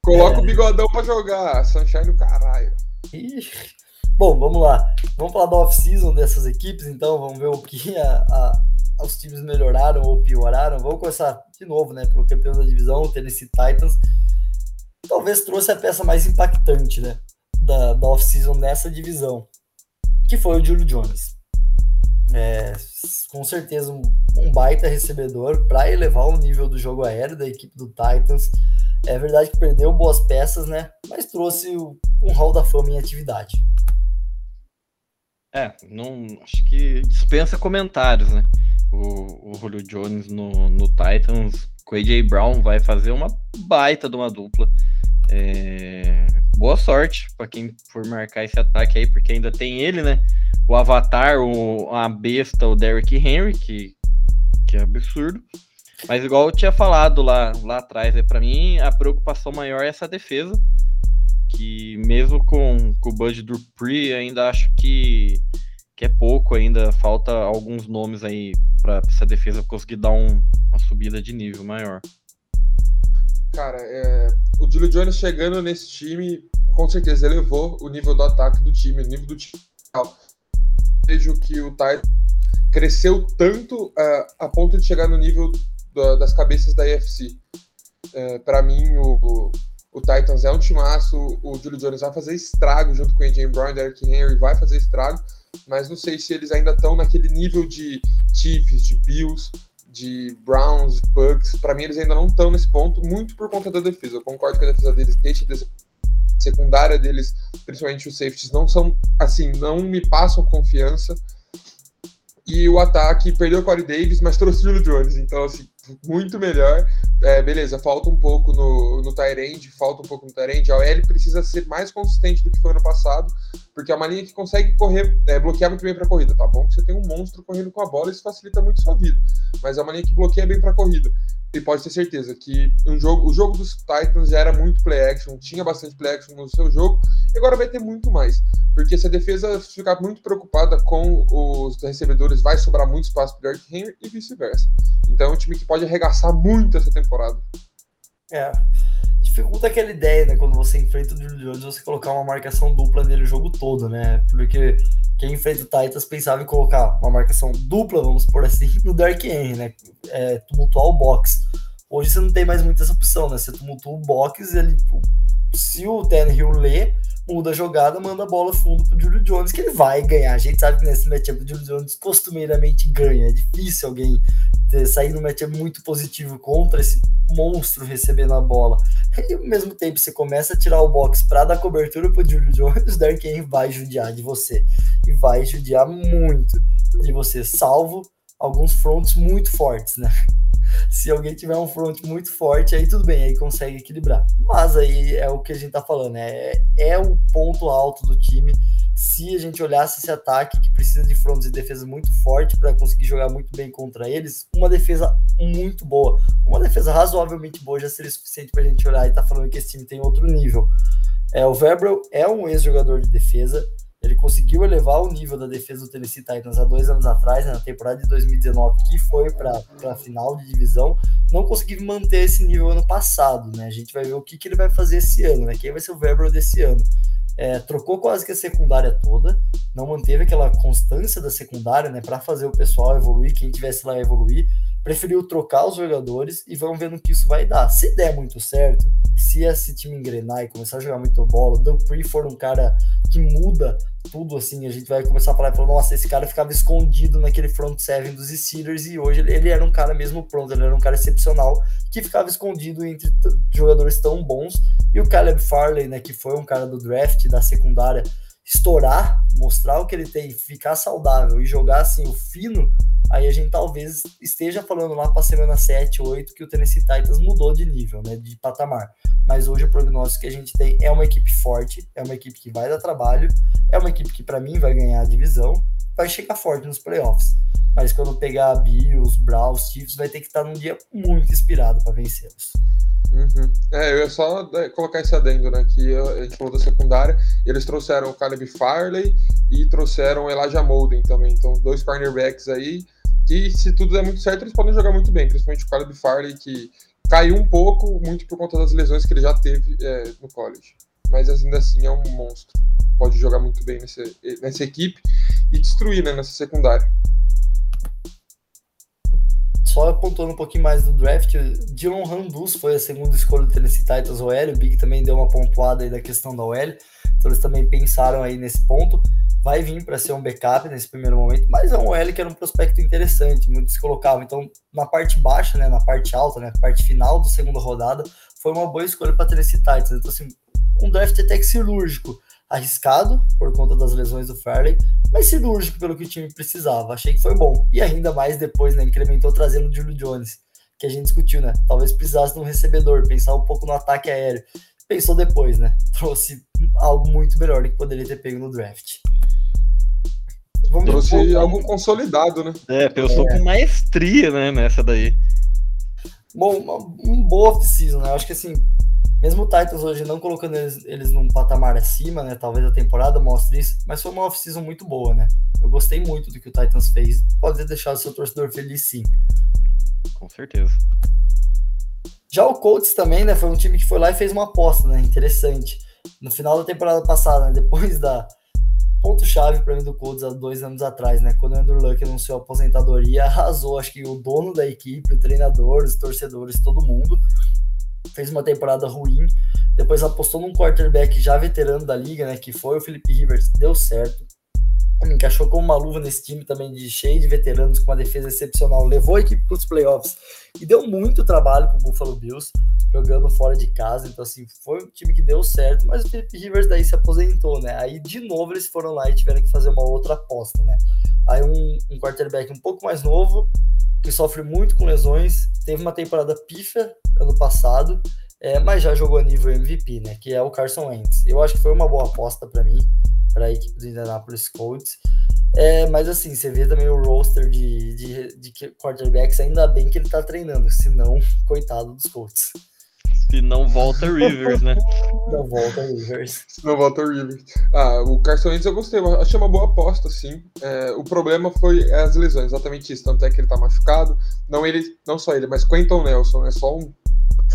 Coloca é. o bigodão pra jogar. Sunshine no caralho. Ixi. Bom, vamos lá. Vamos falar da off-season dessas equipes, então. Vamos ver o que a, a, os times melhoraram ou pioraram. Vamos começar de novo, né? Pelo campeão da divisão, o Tennessee Titans. Talvez trouxe a peça mais impactante, né? Da, da off-season nessa divisão, que foi o Julio Jones. É, com certeza um, um baita recebedor para elevar o nível do jogo aéreo da equipe do Titans. É verdade que perdeu boas peças, né? Mas trouxe um hall da fama em atividade. É, não acho que dispensa comentários, né? O, o Julio Jones no, no Titans com AJ Brown vai fazer uma baita de uma dupla. É, boa sorte para quem for marcar esse ataque aí, porque ainda tem ele, né? O Avatar, o, a besta, o Derrick Henry, que, que é absurdo. Mas igual eu tinha falado lá, lá atrás, é para mim a preocupação maior é essa defesa que mesmo com, com o Bud Dupree, ainda acho que, que é pouco ainda, falta alguns nomes aí para essa defesa conseguir dar um, uma subida de nível maior. Cara, é, o Julio Jones chegando nesse time, com certeza elevou o nível do ataque do time, o nível do time. Vejo que o Titan cresceu tanto uh, a ponto de chegar no nível do, das cabeças da EFC. Uh, para mim, o, o Titans é um timaço, o Julio Jones vai fazer estrago junto com o AJ Brown, Derrick Henry vai fazer estrago, mas não sei se eles ainda estão naquele nível de Chiefs, de Bills, de Browns, Bucks. Para mim, eles ainda não estão nesse ponto, muito por conta da defesa. Eu concordo que a defesa deles deixa de secundária deles, principalmente os safeties, não são assim, não me passam confiança. E o ataque perdeu o Corey Davis, mas trouxe o Julio Jones. Então, assim, muito melhor. É, beleza, falta um pouco no, no Tyrande, falta um pouco no Tyrande. A OL precisa ser mais consistente do que foi ano passado, porque é uma linha que consegue correr, é, bloquear muito bem para corrida. Tá bom que você tem um monstro correndo com a bola, isso facilita muito sua vida, mas é uma linha que bloqueia bem para corrida. E pode ter certeza que um jogo, o jogo dos Titans já era muito play action, tinha bastante play action no seu jogo, e agora vai ter muito mais. Porque se a defesa ficar muito preocupada com os recebedores, vai sobrar muito espaço para Derrick Henry e vice-versa. Então é um time que pode arregaçar muito essa temporada. É. Dificulta aquela ideia, né? Quando você enfrenta o Julio Jones, você colocar uma marcação dupla nele o jogo todo, né? Porque quem enfrenta o Titans pensava em colocar uma marcação dupla, vamos por assim, no Dark Henry, né? É, tumultuar o box. Hoje você não tem mais muita essa opção, né? Você tumultua o box, ele, se o Hill lê, muda a jogada, manda a bola fundo pro Julio Jones, que ele vai ganhar. A gente sabe que nesse matchup o Julio Jones costumeiramente ganha. É difícil alguém ter, sair no matchup muito positivo contra esse monstro recebendo a bola. E ao mesmo tempo você começa a tirar o box para dar cobertura pro Julio Jones, o Henry vai judiar de você. E vai judiar muito de você, salvo alguns fronts muito fortes, né? Se alguém tiver um front muito forte, aí tudo bem, aí consegue equilibrar. Mas aí é o que a gente tá falando, é, é o ponto alto do time. Se a gente olhasse esse ataque que precisa de fronts e defesa muito forte para conseguir jogar muito bem contra eles, uma defesa muito boa, uma defesa razoavelmente boa já seria suficiente para a gente olhar e tá falando que esse time tem outro nível. É, o Verbrel é um ex-jogador de defesa, ele conseguiu elevar o nível da defesa do Tennessee Titans há dois anos atrás, né, na temporada de 2019, que foi para a final de divisão. Não conseguiu manter esse nível ano passado, né? A gente vai ver o que, que ele vai fazer esse ano, né? Quem vai ser o Weber desse ano. É, trocou quase que a secundária toda, não manteve aquela constância da secundária, né? Para fazer o pessoal evoluir, quem tivesse lá evoluir preferiu trocar os jogadores e vamos ver no que isso vai dar. Se der muito certo, se esse time engrenar e começar a jogar muito bola, o Dupree for um cara que muda tudo assim, a gente vai começar a falar, falar nossa, esse cara ficava escondido naquele front seven dos Steelers e hoje ele, era um cara mesmo pronto, ele era um cara excepcional que ficava escondido entre jogadores tão bons e o Caleb Farley, né, que foi um cara do draft da secundária, estourar, mostrar o que ele tem, ficar saudável e jogar assim o fino, aí a gente talvez esteja falando lá para semana 7, 8 que o Tennessee Titans mudou de nível, né, de patamar. Mas hoje o prognóstico que a gente tem é uma equipe forte, é uma equipe que vai dar trabalho, é uma equipe que para mim vai ganhar a divisão, vai chegar forte nos playoffs. Mas quando pegar Bills, Browns, Chiefs, vai ter que estar num dia muito inspirado para vencê-los. Uhum. É, eu ia só né, colocar esse adendo, né? Que a gente falou da secundária, eles trouxeram o Caleb Farley e trouxeram Elijah Molden também. Então, dois cornerbacks aí, que se tudo der muito certo, eles podem jogar muito bem, principalmente o Caleb Farley, que caiu um pouco, muito por conta das lesões que ele já teve é, no college. mas ainda assim é um monstro. Pode jogar muito bem nessa, nessa equipe e destruir né, nessa secundária. Só apontando um pouquinho mais do draft, Dylan Randus foi a segunda escolha do Tennessee Titans OL, o Big também deu uma pontuada aí da questão da OL, então eles também pensaram aí nesse ponto. Vai vir para ser um backup nesse primeiro momento, mas é um OL que era um prospecto interessante, muito se colocava. Então, na parte baixa, né, na parte alta, né, parte final do segunda rodada, foi uma boa escolha para Tennessee Titans. Então, assim, um draft até que cirúrgico, arriscado por conta das lesões do Fairley, mas cirúrgico pelo que o time precisava. Achei que foi bom. E ainda mais depois, né? Incrementou trazendo o Julio Jones, que a gente discutiu, né? Talvez precisasse de um recebedor, pensar um pouco no ataque aéreo. Pensou depois, né? Trouxe algo muito melhor do que poderia ter pego no draft. Vamos Trouxe um algo consolidado, né? É, pensou é. com maestria, né, nessa daí. Bom, uma, uma boa off-season, né? Acho que assim, mesmo o Titans hoje não colocando eles, eles num patamar acima, né? Talvez a temporada mostre isso, mas foi uma off-season muito boa, né? Eu gostei muito do que o Titans fez. Pode ter deixado seu torcedor feliz, sim. Com certeza. Já o Colts também, né? Foi um time que foi lá e fez uma aposta, né? Interessante. No final da temporada passada, né, depois da ponto-chave para mim do Colts há dois anos atrás, né? Quando o Andrew Luck anunciou a aposentadoria, arrasou, acho que o dono da equipe, o treinador, os torcedores, todo mundo fez uma temporada ruim, depois apostou num quarterback já veterano da liga, né, que foi o Felipe Rivers, deu certo. Encaixou como uma luva nesse time também de cheio de veteranos com uma defesa excepcional, levou a equipe para os playoffs e deu muito trabalho para o Buffalo Bills jogando fora de casa. Então, assim, foi um time que deu certo, mas o Felipe Rivers daí se aposentou, né? Aí, de novo, eles foram lá e tiveram que fazer uma outra aposta, né? Aí, um, um quarterback um pouco mais novo, que sofre muito com lesões, teve uma temporada pífia ano passado, é, mas já jogou a nível MVP, né? Que é o Carson Wentz. Eu acho que foi uma boa aposta para mim, para a equipe do Indianapolis Colts. É, mas assim, você vê também o roster de, de, de quarterbacks, ainda bem que ele tá treinando, senão, coitado dos Colts. Se não volta Rivers, né? Não volta Rivers. Se não volta Rivers. Ah, o Carson Wentz eu gostei, achei uma boa aposta, sim. É, o problema foi as lesões, exatamente isso. Tanto é que ele tá machucado. Não, ele, não só ele, mas Quentin Nelson é só um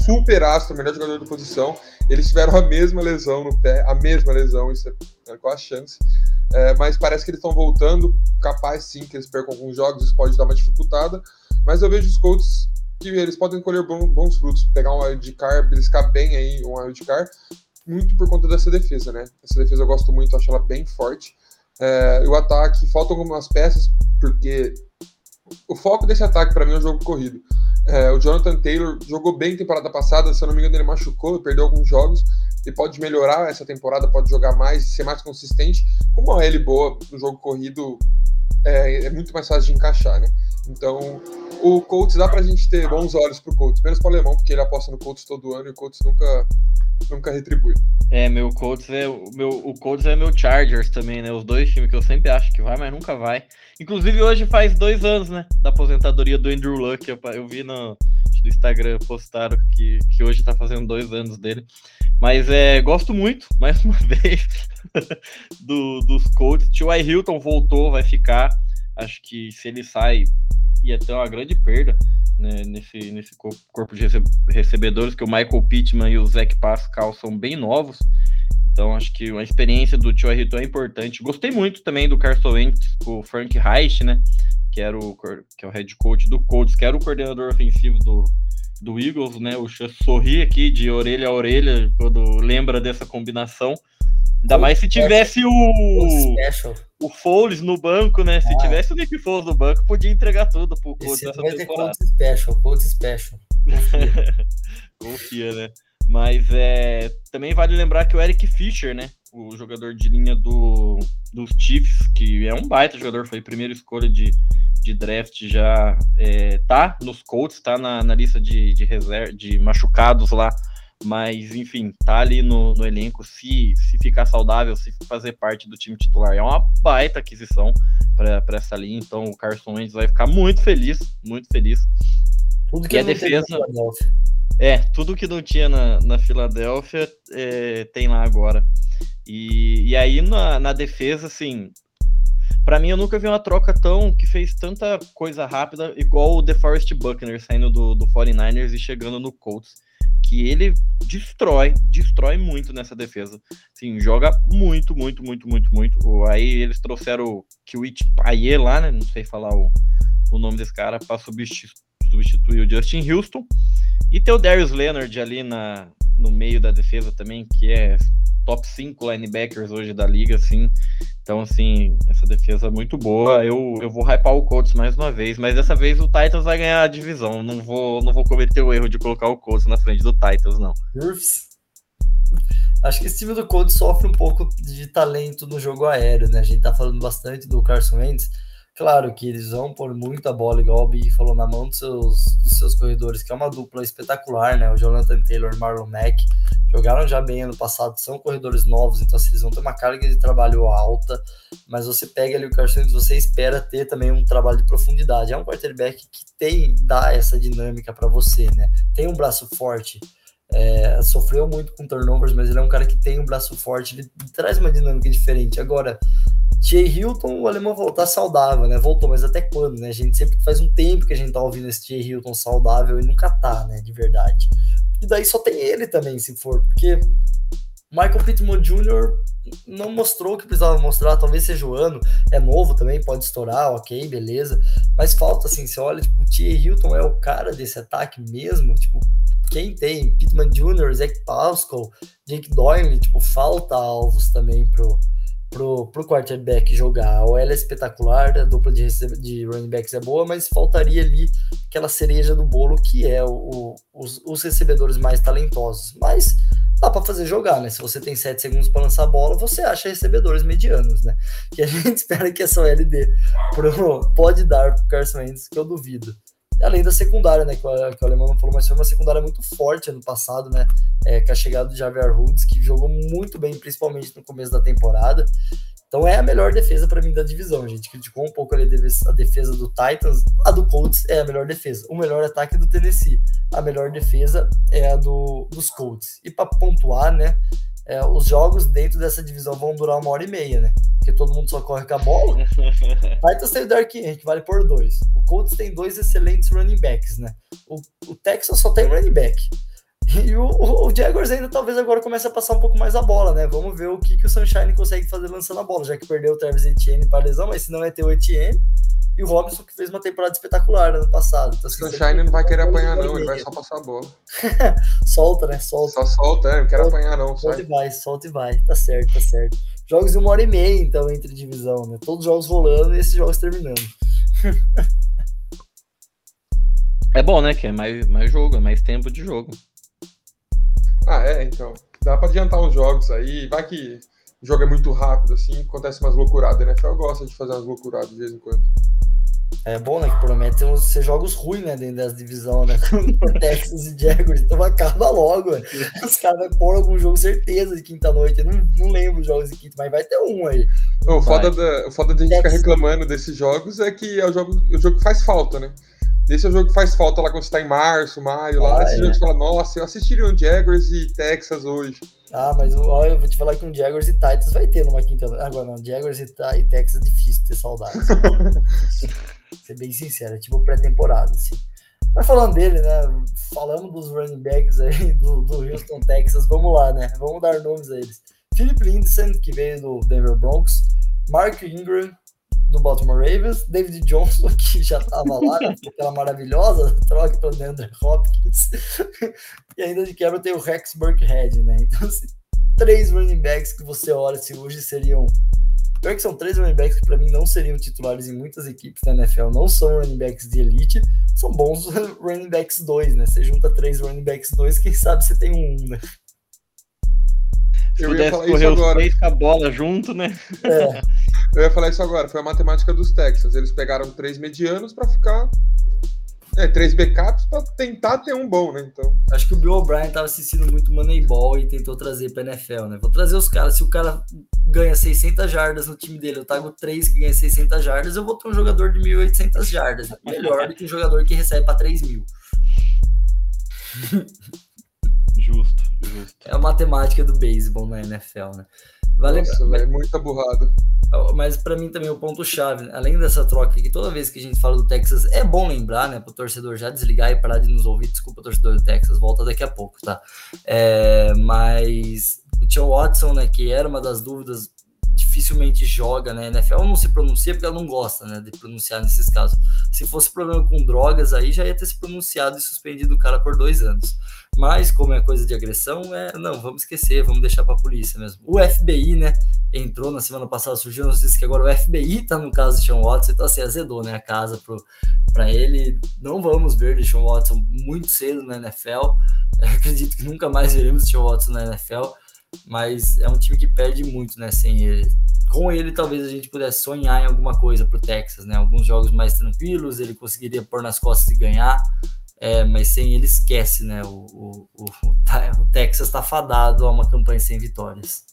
super astro, melhor jogador da posição. Eles tiveram a mesma lesão no pé, a mesma lesão, isso é, qual a chance? É, mas parece que eles estão voltando, capaz sim que eles percam alguns jogos, isso pode dar uma dificultada. Mas eu vejo os Colts que eles podem colher bons frutos, pegar um wildcard, beliscar bem aí um wildcard, muito por conta dessa defesa, né? Essa defesa eu gosto muito, acho ela bem forte. É, o ataque, faltam algumas peças, porque o foco desse ataque para mim é o jogo corrido. É, o Jonathan Taylor jogou bem temporada passada, se eu não me engano, ele machucou, perdeu alguns jogos. Ele pode melhorar essa temporada, pode jogar mais, ser mais consistente. Com uma L boa no jogo corrido, é, é, muito mais fácil de encaixar, né? Então, o Colts dá pra gente ter bons olhos pro Colts, menos pro alemão, porque ele aposta no Colts todo ano e o Colts nunca, nunca retribui. É, meu Colts é o meu, o Colts é meu Chargers também, né? Os dois times que eu sempre acho que vai, mas nunca vai. Inclusive hoje faz dois anos, né, da aposentadoria do Andrew Luck. Eu, eu vi no, no Instagram postaram que, que hoje tá fazendo dois anos dele. Mas é, gosto muito, mais uma vez, do, dos Colts. T.Y. Hilton voltou, vai ficar. Acho que se ele sai, ia ter uma grande perda né, nesse, nesse corpo de recebedores, que o Michael Pittman e o Zach Pascal são bem novos. Então acho que a experiência do Tio Hilton é importante. Gostei muito também do Carson Wentz, o Frank Reich, né? Que era o que é o head coach do Colts, que era o coordenador ofensivo do, do Eagles, né? O sorri aqui de orelha a orelha quando lembra dessa combinação. Ainda mais se tivesse o. O Foles no banco, né? Se ah. tivesse o Nick Foles no banco, podia entregar tudo pro Colts nessa temporada. Colts Special, Colts Special. Confia. Confia, né? Mas é, também vale lembrar que o Eric Fischer, né? O jogador de linha do, dos Chiefs, que é um baita jogador, foi primeira escolha de, de draft, já é, tá nos Colts, tá na, na lista de, de, reserva, de machucados lá mas enfim, tá ali no, no elenco. Se, se ficar saudável, se fazer parte do time titular, é uma baita aquisição para essa linha. Então o Carson Wentz vai ficar muito feliz, muito feliz. Tudo que e a defesa. É, tudo que não tinha na, na Filadélfia é, tem lá agora. E, e aí na, na defesa, assim, para mim eu nunca vi uma troca tão que fez tanta coisa rápida igual o DeForest Buckner saindo do, do 49ers e chegando no Colts que ele destrói, destrói muito nessa defesa. Sim, joga muito, muito, muito, muito, muito. Aí eles trouxeram o Kiwit Paye lá, né? Não sei falar o, o nome desse cara, para substituir, substituir o Justin Houston. E tem o Darius Leonard ali na, no meio da defesa também, que é top 5 linebackers hoje da liga, assim. Então, assim, essa defesa é muito boa. Eu, eu vou hypar o Colts mais uma vez, mas dessa vez o Titans vai ganhar a divisão. Não vou, não vou cometer o erro de colocar o Colts na frente do Titans, não. Acho que esse time do Colts sofre um pouco de talento no jogo aéreo, né? A gente tá falando bastante do Carson Wentz. Claro que eles vão pôr muita bola, igual o Big falou, na mão dos seus, dos seus corredores, que é uma dupla espetacular, né? O Jonathan Taylor e Marlon Mack jogaram já bem ano passado, são corredores novos, então assim, eles vão ter uma carga de trabalho alta, mas você pega ali o Carson você espera ter também um trabalho de profundidade. É um quarterback que tem, dá essa dinâmica para você, né? Tem um braço forte, é, sofreu muito com turnovers, mas ele é um cara que tem um braço forte, ele traz uma dinâmica diferente. Agora, Jay Hilton, o alemão voltar saudável, né? Voltou, mas até quando, né? A gente sempre faz um tempo que a gente tá ouvindo esse Jay Hilton saudável e nunca tá, né? De verdade. E daí só tem ele também, se for, porque Michael Pittman Jr. não mostrou o que precisava mostrar, talvez seja o ano, é novo também, pode estourar, ok, beleza, mas falta assim, você olha, tipo, o T. Hilton é o cara desse ataque mesmo, tipo, quem tem? Pittman Jr., Zach Pascal, Jake Doyle, tipo, falta alvos também pro, pro, pro quarterback jogar. A OL é espetacular, a dupla de, de running backs é boa, mas faltaria ali aquela cereja do bolo que é o, o os, os, recebedores mais talentosos. Mas dá para fazer jogar, né? Se você tem 7 segundos para lançar a bola, você acha recebedores medianos, né? Que a gente espera que essa OL dê pro, pode dar pro Carson Wentz, que eu duvido além da secundária, né, que o, que o Alemão falou, mas foi uma secundária muito forte ano passado, né, é, com a chegada do Javier Woods, que jogou muito bem, principalmente no começo da temporada. Então é a melhor defesa para mim da divisão. A gente criticou um pouco ali a defesa do Titans, a do Colts é a melhor defesa. O melhor ataque do Tennessee, a melhor defesa é a do, dos Colts. E para pontuar, né, é, os jogos dentro dessa divisão vão durar uma hora e meia, né? Porque todo mundo só corre com a bola. Titans tem o Dark Henry, que vale por dois. O Colts tem dois excelentes running backs, né? O, o Texas só tem running back. E o, o, Jaguars ainda talvez agora comece a passar um pouco mais a bola, né? Vamos ver o que, que o Sunshine consegue fazer lançando a bola, já que perdeu o Travis Etienne para lesão, mas se não é ter o Etienne, e o Robinson que fez uma temporada espetacular ano passado. Então, assim, Sunshine não vai querer apanhar, não, ele vai só passar a bola. solta, né? Solta. Só solta, é, não quero solta, apanhar, não. Solta sai. e vai, solta e vai. Tá certo, tá certo. Jogos de uma hora e meia, então, entre divisão, né? Todos os jogos rolando e esses jogos terminando. é bom, né? Que é mais, mais jogo, é mais tempo de jogo. Ah, é, então. Dá pra adiantar uns jogos aí. Vai que o jogo é muito rápido, assim, acontece umas loucuradas, né? Eu gosto de fazer umas loucuradas de vez em quando. É bom, né? Que promete ser jogos ruins, né? Dentro das divisões, né? Texas e Jaguars. Então acaba logo, velho. Os caras vão pôr algum jogo certeza de quinta-noite. Eu não, não lembro os jogos de quinta, mas vai ter um aí. O foda, da, o foda de a gente ficar reclamando desses jogos é que é o jogo, o jogo faz falta, né? Esse é o jogo que faz falta lá quando você tá em março, maio, lá. Ah, esse é. jogo você fala, nossa, eu assistiria um Jaguars e Texas hoje. Ah, mas olha, eu vou te falar que um Jaguars e Titans vai ter numa quinta. Agora não, Jaguars e, e Texas é difícil ter saudade. ser bem sincero, é tipo pré-temporada, assim. Mas falando dele, né? Falamos dos running backs aí do, do Houston, Texas. Vamos lá, né? Vamos dar nomes a eles. Philip Lindsay, que veio do Denver Broncos. Mark Ingram, do Baltimore Ravens, David Johnson, que já estava lá, né, aquela maravilhosa troca para o Andrew Hopkins, e ainda de quebra tem o Rex Burkhead, né? Então, assim, três running backs que você olha se hoje seriam. Pior que são três running backs que para mim não seriam titulares em muitas equipes da NFL, não são running backs de elite, são bons running backs dois, né? Você junta três running backs dois, quem sabe você tem um, né? Se eu pudesse correr os três com a bola junto, né? É. Eu ia falar isso agora, foi a matemática dos Texans. Eles pegaram três medianos para ficar. É, três backups para tentar ter um bom, né? Então. Acho que o Bill O'Brien tava assistindo muito Moneyball e tentou trazer para NFL, né? Vou trazer os caras. Se o cara ganha 600 jardas no time dele, eu trago três que ganha 600 jardas, eu vou ter um jogador de 1.800 jardas. Melhor do que um jogador que recebe para 3 mil. Justo, justo. É a matemática do beisebol na NFL, né? Vale, Nossa, velho, muita burrada. Mas para mim também o ponto-chave, além dessa troca que toda vez que a gente fala do Texas, é bom lembrar, né, para o torcedor já desligar e parar de nos ouvir. Desculpa, torcedor do Texas, volta daqui a pouco, tá? É, mas o Tio Watson, né, que era uma das dúvidas dificilmente joga, né? NFL não se pronuncia porque ela não gosta, né, de pronunciar nesses casos. Se fosse problema com drogas, aí já ia ter se pronunciado e suspendido o cara por dois anos. Mas como é coisa de agressão, é não, vamos esquecer, vamos deixar para a polícia mesmo. O FBI, né, entrou na semana passada, surgiu disse que agora o FBI tá no caso de Sean Watson, então assim, azedou, né, a casa para ele. Não vamos ver de Sean Watson muito cedo na NFL. Eu acredito que nunca mais veremos Sean Watson na NFL, mas é um time que perde muito, né, sem ele com ele talvez a gente pudesse sonhar em alguma coisa para o Texas, né? Alguns jogos mais tranquilos, ele conseguiria pôr nas costas e ganhar, é, mas sem ele esquece, né? O, o, o, o Texas está fadado a uma campanha sem vitórias.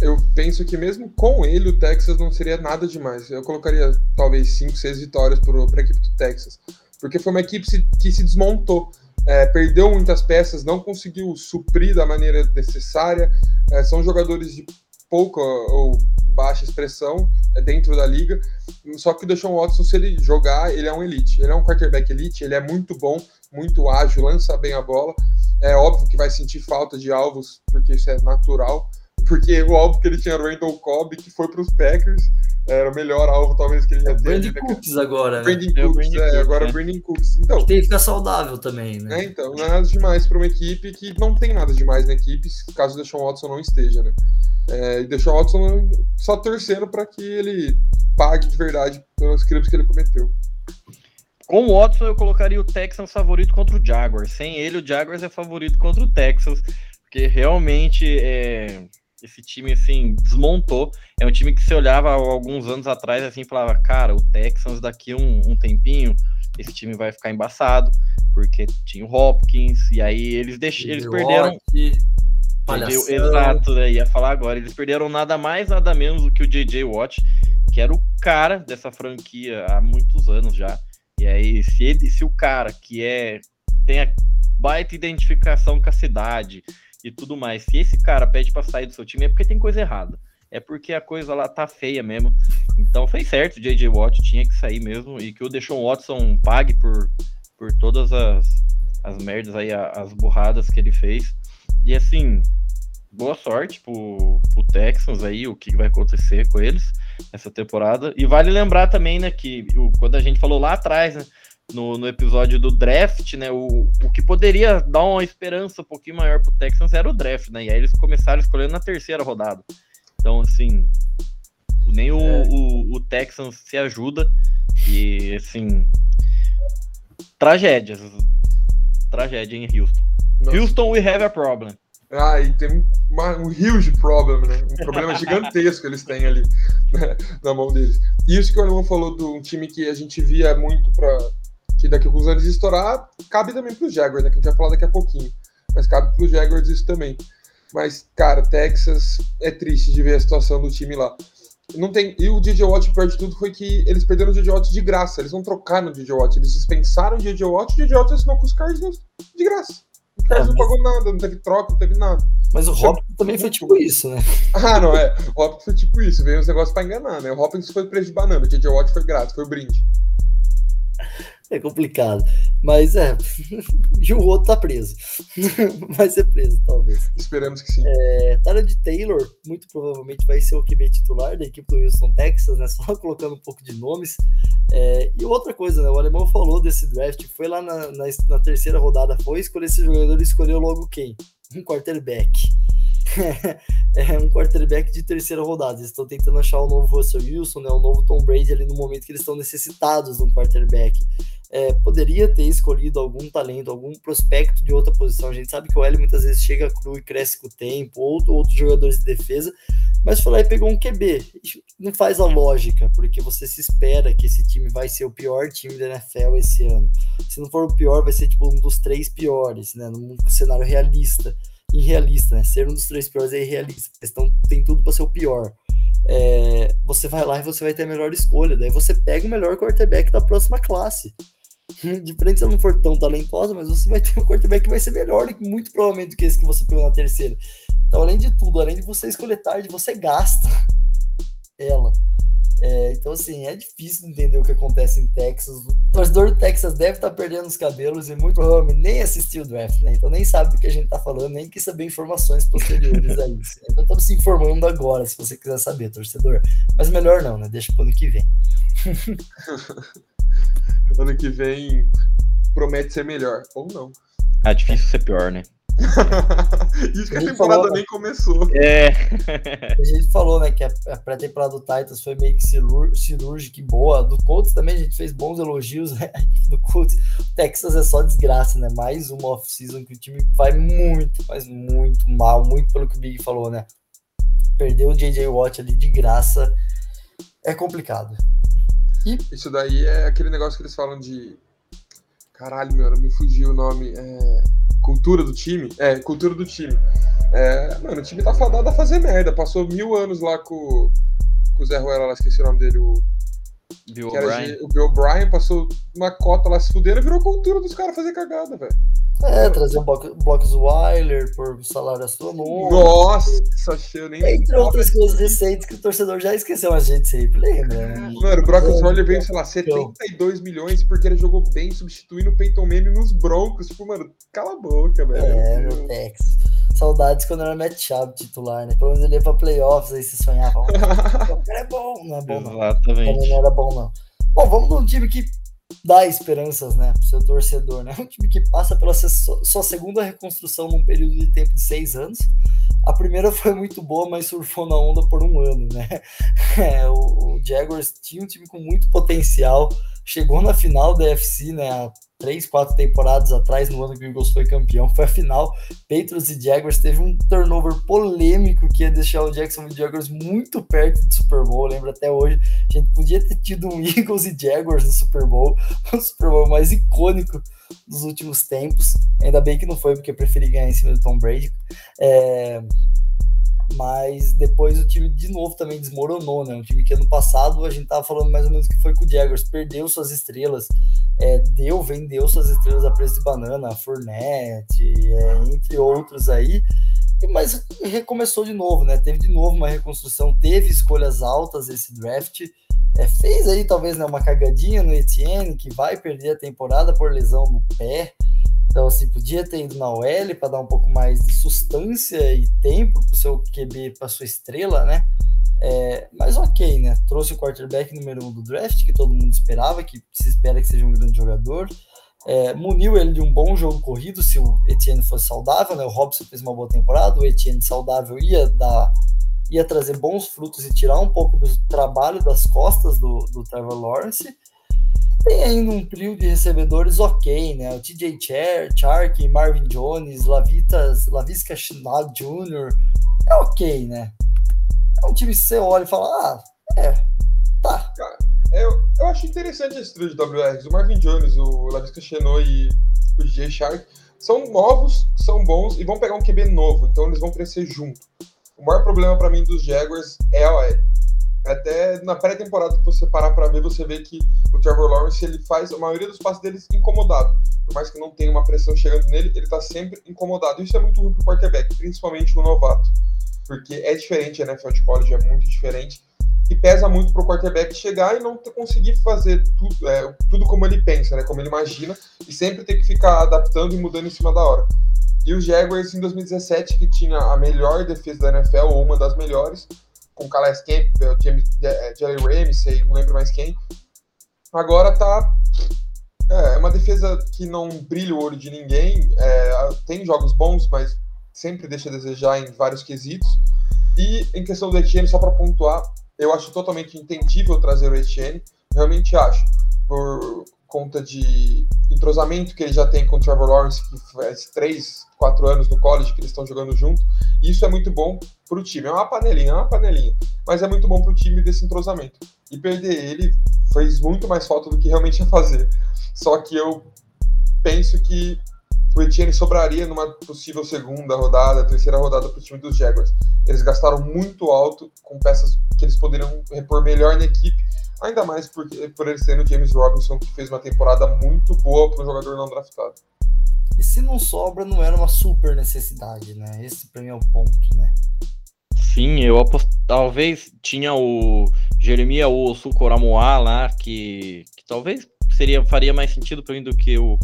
Eu penso que mesmo com ele o Texas não seria nada demais. Eu colocaria talvez 5, 6 vitórias para a equipe do Texas, porque foi uma equipe que se desmontou. É, perdeu muitas peças, não conseguiu suprir da maneira necessária. É, são jogadores de pouca ou baixa expressão é, dentro da liga. Só que o Deshaun Watson, se ele jogar, ele é um elite. Ele é um quarterback elite, ele é muito bom, muito ágil, lança bem a bola. É óbvio que vai sentir falta de alvos, porque isso é natural. Porque o alvo que ele tinha era o Randall Cobb, que foi para os Packers. Era o melhor alvo, talvez, que ele já teve. Brandon Cooks agora, né? Brandon é, Cooks, é, agora né? Brandon Cooks. Então, que tem que ficar saudável também, né? É, então, não é nada demais para uma equipe que não tem nada demais na equipe, caso o Deshaun Watson não esteja, né? É, e deixou o Watson só torcendo para que ele pague de verdade pelos crimes que ele cometeu. Com o Watson, eu colocaria o Texans favorito contra o Jaguars. Sem ele, o Jaguars é favorito contra o Texans, porque realmente é, esse time assim desmontou. É um time que se olhava alguns anos atrás assim falava, cara, o Texans daqui um, um tempinho esse time vai ficar embaçado, porque tinha o Hopkins, e aí eles, deix... eles perderam. Exato, né? ia falar agora. Eles perderam nada mais, nada menos do que o JJ Watt, que era o cara dessa franquia há muitos anos já. E aí, se, ele, se o cara que é tem a baita identificação com a cidade e tudo mais, se esse cara pede para sair do seu time, é porque tem coisa errada. É porque a coisa lá tá feia mesmo. Então fez certo, o JJ Watt tinha que sair mesmo e que o Deshaun Watson pague por, por todas as, as merdas aí, as burradas que ele fez. E assim, boa sorte pro, pro Texans aí, o que vai acontecer com eles essa temporada. E vale lembrar também, né, que o, quando a gente falou lá atrás, né, no, no episódio do draft, né, o, o que poderia dar uma esperança um pouquinho maior pro Texans era o draft, né, e aí eles começaram escolhendo na terceira rodada. Então, assim, nem o, é. o, o Texans se ajuda e, assim, tragédias, tragédia em Houston. Nossa. Houston, we have a problem. Ah, e tem uma, um huge problem, né? Um problema gigantesco eles têm ali né? na mão deles. E isso que o Alemão falou de um time que a gente via muito para que daqui a alguns anos estourar, cabe também para os Jaguars, né? Que a gente vai falar daqui a pouquinho. Mas cabe para os Jaguars isso também. Mas, cara, Texas é triste de ver a situação do time lá. Não tem... E o DJ Watt, pior de tudo, foi que eles perderam o DJ Watt de graça. Eles não trocaram o DJ Watt. Eles dispensaram o DJ Watt e o DJ Watt assinou com os Cardinals de graça. O Cardinals não pagou nada, não teve troca, não teve nada. Mas o Hopkins também foi tipo isso, né? Ah, não, é. O Hopkins foi tipo isso. Veio uns negócios pra enganar, né? O Hopkins foi preço de banana. O DJ Watt foi grátis, foi o brinde. É complicado. Mas é. e o outro tá preso. vai ser preso, talvez. Esperamos que sim. É, de Taylor, muito provavelmente vai ser o QB titular da equipe do Houston Texas, né? Só colocando um pouco de nomes. É, e outra coisa, né? O alemão falou desse draft, foi lá na, na, na terceira rodada, foi escolher esse jogador e escolheu logo quem? Um quarterback. é um quarterback de terceira rodada. Eles estão tentando achar o novo Russell Wilson, né, o novo Tom Brady ali no momento que eles estão necessitados de um quarterback. É, poderia ter escolhido algum talento, algum prospecto de outra posição. A gente sabe que o L muitas vezes chega cru e cresce com o tempo, ou outros jogadores de defesa, mas foi lá e pegou um QB. Não faz a lógica, porque você se espera que esse time vai ser o pior time da NFL esse ano. Se não for o pior, vai ser tipo um dos três piores, né? Num cenário realista irrealista, né? Ser um dos três piores é irrealista. Então tem tudo para ser o pior. É, você vai lá e você vai ter a melhor escolha. Daí você pega o melhor quarterback da próxima classe. De frente, se não for tão talentosa, mas você vai ter um quarterback que vai ser melhor, muito provavelmente, do que esse que você pegou na terceira. Então, além de tudo, além de você escolher tarde, você gasta. ela. É, então, assim, é difícil entender o que acontece em Texas. O torcedor do Texas deve estar tá perdendo os cabelos e muito provavelmente nem assistiu o draft, né? Então nem sabe do que a gente está falando, nem quis saber informações posteriores a isso. Então estamos se informando agora, se você quiser saber, torcedor. Mas melhor não, né? Deixa para o ano que vem. ano que vem promete ser melhor, ou não. É difícil ser pior, né? Isso que a, a temporada falou, nem começou. É. a gente falou, né, que a pré-temporada do Titans foi meio que cirúrgica e boa. Do Colts também a gente fez bons elogios, né? Do Colts. O Texas é só desgraça, né? Mais uma off-season que o time vai muito, mas muito mal. Muito pelo que o Big falou, né? Perdeu o J.J. Watt ali de graça. É complicado. E... Isso daí é aquele negócio que eles falam de. Caralho, meu, me fugiu o nome. É cultura do time. É, cultura do time. É, mano, o time tá fadado a fazer merda. Passou mil anos lá com, com o Zé Ruela, lá, esqueci o nome dele, o. Bill O'Brien. O Bill O'Brien passou uma cota lá se fuderam e virou cultura dos caras fazer cagada, velho. É, trazer um Box Weiler por salário astronômico. Nossa, eu nem. Entre outras coisas recentes que o torcedor já esqueceu, a gente sempre lembra. Né? Mano, o Brock Weiler veio, sei lá, 72 então... milhões porque ele jogou bem substituindo o Peyton Manning nos Broncos. Tipo, mano, cala a boca, velho. É, no Texas. Saudades quando era Matt Schaub titular, né? Pelo menos ele ia pra playoffs, aí se sonhava. o cara é bom, não é bom, não. Exatamente. Também não era bom, não. Bom, vamos num time que dá esperanças, né, pro seu torcedor, né? Um time que passa pela sua segunda reconstrução num período de tempo de seis anos. A primeira foi muito boa, mas surfou na onda por um ano, né? É, o, o Jaguars tinha um time com muito potencial, chegou na final da FC, né? Há três, quatro temporadas atrás, no ano que o Eagles foi campeão, foi a final. Patriots e Jaguars teve um turnover polêmico que ia deixar o Jacksonville Jaguars muito perto do Super Bowl. Eu lembro até hoje, a gente podia ter tido um Eagles e Jaguars no Super Bowl, o Super Bowl mais icônico dos últimos tempos. Ainda bem que não foi, porque eu preferi ganhar em cima do Tom Brady. É, mas depois o time de novo também desmoronou, né? Um time que ano passado a gente tava falando mais ou menos que foi com o Jaguars, perdeu suas estrelas, é, deu, vendeu suas estrelas a preço de banana, Fournette, é, entre outros aí, mas recomeçou de novo, né? Teve de novo uma reconstrução, teve escolhas altas esse draft, é, fez aí talvez né, uma cagadinha no Etienne, que vai perder a temporada por lesão no pé, então, assim, podia ter ido na OL para dar um pouco mais de sustância e tempo para o seu QB, para sua estrela, né? É, mas ok, né? Trouxe o quarterback número um do draft, que todo mundo esperava, que se espera que seja um grande jogador. É, muniu ele de um bom jogo corrido se o Etienne fosse saudável, né? O Robson fez uma boa temporada, o Etienne saudável ia dar ia trazer bons frutos e tirar um pouco do trabalho das costas do, do Trevor Lawrence. Tem ainda um trio de recebedores ok, né? O TJ Char, Chark, Marvin Jones, Lavitas, Lavisca Chinal Jr. É ok, né? É um time que você olha e fala, ah, é, tá. Cara, eu, eu acho interessante esse trio de WRs. O Marvin Jones, o Lavisca Chenot e o DJ Shark são novos, são bons e vão pegar um QB novo, então eles vão crescer junto. O maior problema para mim dos Jaguars é a OL. Até na pré-temporada que você parar para ver, você vê que o Trevor Lawrence ele faz a maioria dos passos deles incomodado. Por mais que não tenha uma pressão chegando nele, ele tá sempre incomodado. Isso é muito ruim pro quarterback, principalmente o novato. Porque é diferente, a NFL de college é muito diferente. E pesa muito pro quarterback chegar e não conseguir fazer tudo, é, tudo como ele pensa, né? Como ele imagina, e sempre ter que ficar adaptando e mudando em cima da hora. E os Jaguars em 2017, que tinha a melhor defesa da NFL, ou uma das melhores, com Calais Campbell, James, é, Jelly Ramsey, não lembro mais quem. Agora tá. É, é uma defesa que não brilha o olho de ninguém. É, tem jogos bons, mas sempre deixa a desejar em vários quesitos. E em questão do Etienne, só para pontuar, eu acho totalmente entendível trazer o Etienne. Realmente acho. Por conta de entrosamento que ele já tem com o Trevor Lawrence, que faz três, quatro anos no college que eles estão jogando junto. E isso é muito bom para o time. É uma panelinha, é uma panelinha. Mas é muito bom para o time desse entrosamento. E perder ele fez muito mais falta do que realmente ia fazer. Só que eu penso que o Etienne sobraria numa possível segunda rodada, terceira rodada para o time dos Jaguars. Eles gastaram muito alto com peças que eles poderiam repor melhor na equipe Ainda mais por, por ele sendo o James Robinson, que fez uma temporada muito boa para um jogador não draftado. E se não sobra, não era uma super necessidade, né? Esse pra mim é o ponto, né? Sim, eu aposto. Talvez tinha o Jeremias ou o Sucoramoa lá, que, que talvez seria, faria mais sentido para mim do que o,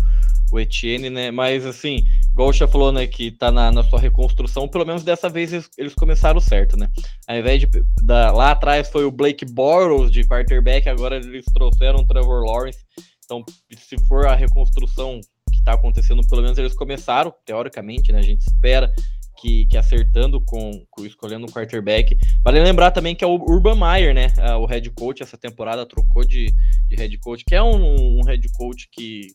o Etienne, né? Mas assim, igual o já falou, né, que tá na, na sua reconstrução, pelo menos dessa vez eles, eles começaram certo, né? Ao invés de da, lá atrás foi o Blake Bortles de quarterback, agora eles trouxeram o Trevor Lawrence. Então, se for a reconstrução que tá acontecendo, pelo menos eles começaram, teoricamente, né? A gente espera que, que acertando com, com escolhendo um quarterback. Vale lembrar também que é o Urban Meyer, né? Ah, o head coach essa temporada trocou de, de head coach, que é um, um head coach que,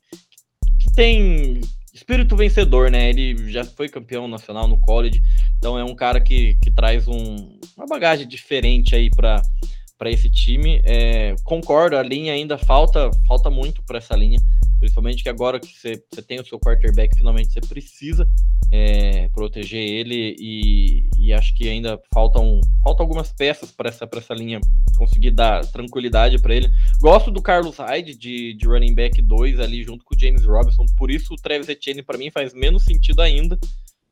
que tem espírito vencedor, né? Ele já foi campeão nacional no college, então é um cara que, que traz um, uma bagagem diferente aí para para esse time. É, concordo, a linha ainda falta falta muito para essa linha. Principalmente que agora que você, você tem o seu quarterback, finalmente você precisa é, proteger ele e, e, acho que ainda faltam, faltam algumas peças para essa, essa linha conseguir dar tranquilidade para ele. Gosto do Carlos Hyde de, de running back 2 ali junto com o James Robinson, por isso o Travis Etienne para mim faz menos sentido ainda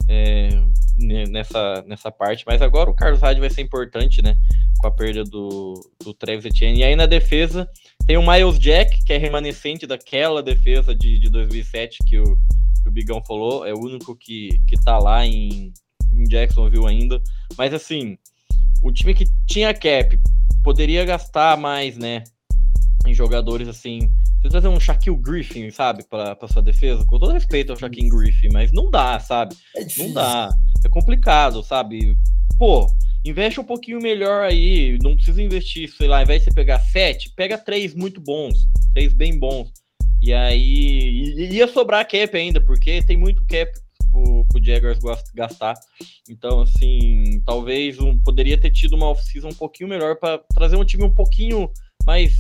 é, nessa, nessa parte, mas agora o Carlos Hyde vai ser importante, né? Com a perda do, do Travis Etienne. E aí na defesa, tem o Miles Jack, que é remanescente daquela defesa de, de 2007 que o, que o Bigão falou. É o único que, que tá lá em, em Jacksonville ainda. Mas assim, o time que tinha cap poderia gastar mais, né? Em jogadores assim. Você trazer um Shaquille Griffin, sabe, para sua defesa, com todo respeito ao Shaquille Griffin, mas não dá, sabe? É não dá. É complicado, sabe? Pô, investe um pouquinho melhor aí. Não precisa investir, sei lá, ao invés de você pegar sete, pega três muito bons, três bem bons. E aí ia sobrar cap ainda, porque tem muito cap pro, pro Jaguars gastar. Então, assim, talvez um, poderia ter tido uma off-season um pouquinho melhor para trazer um time um pouquinho mais,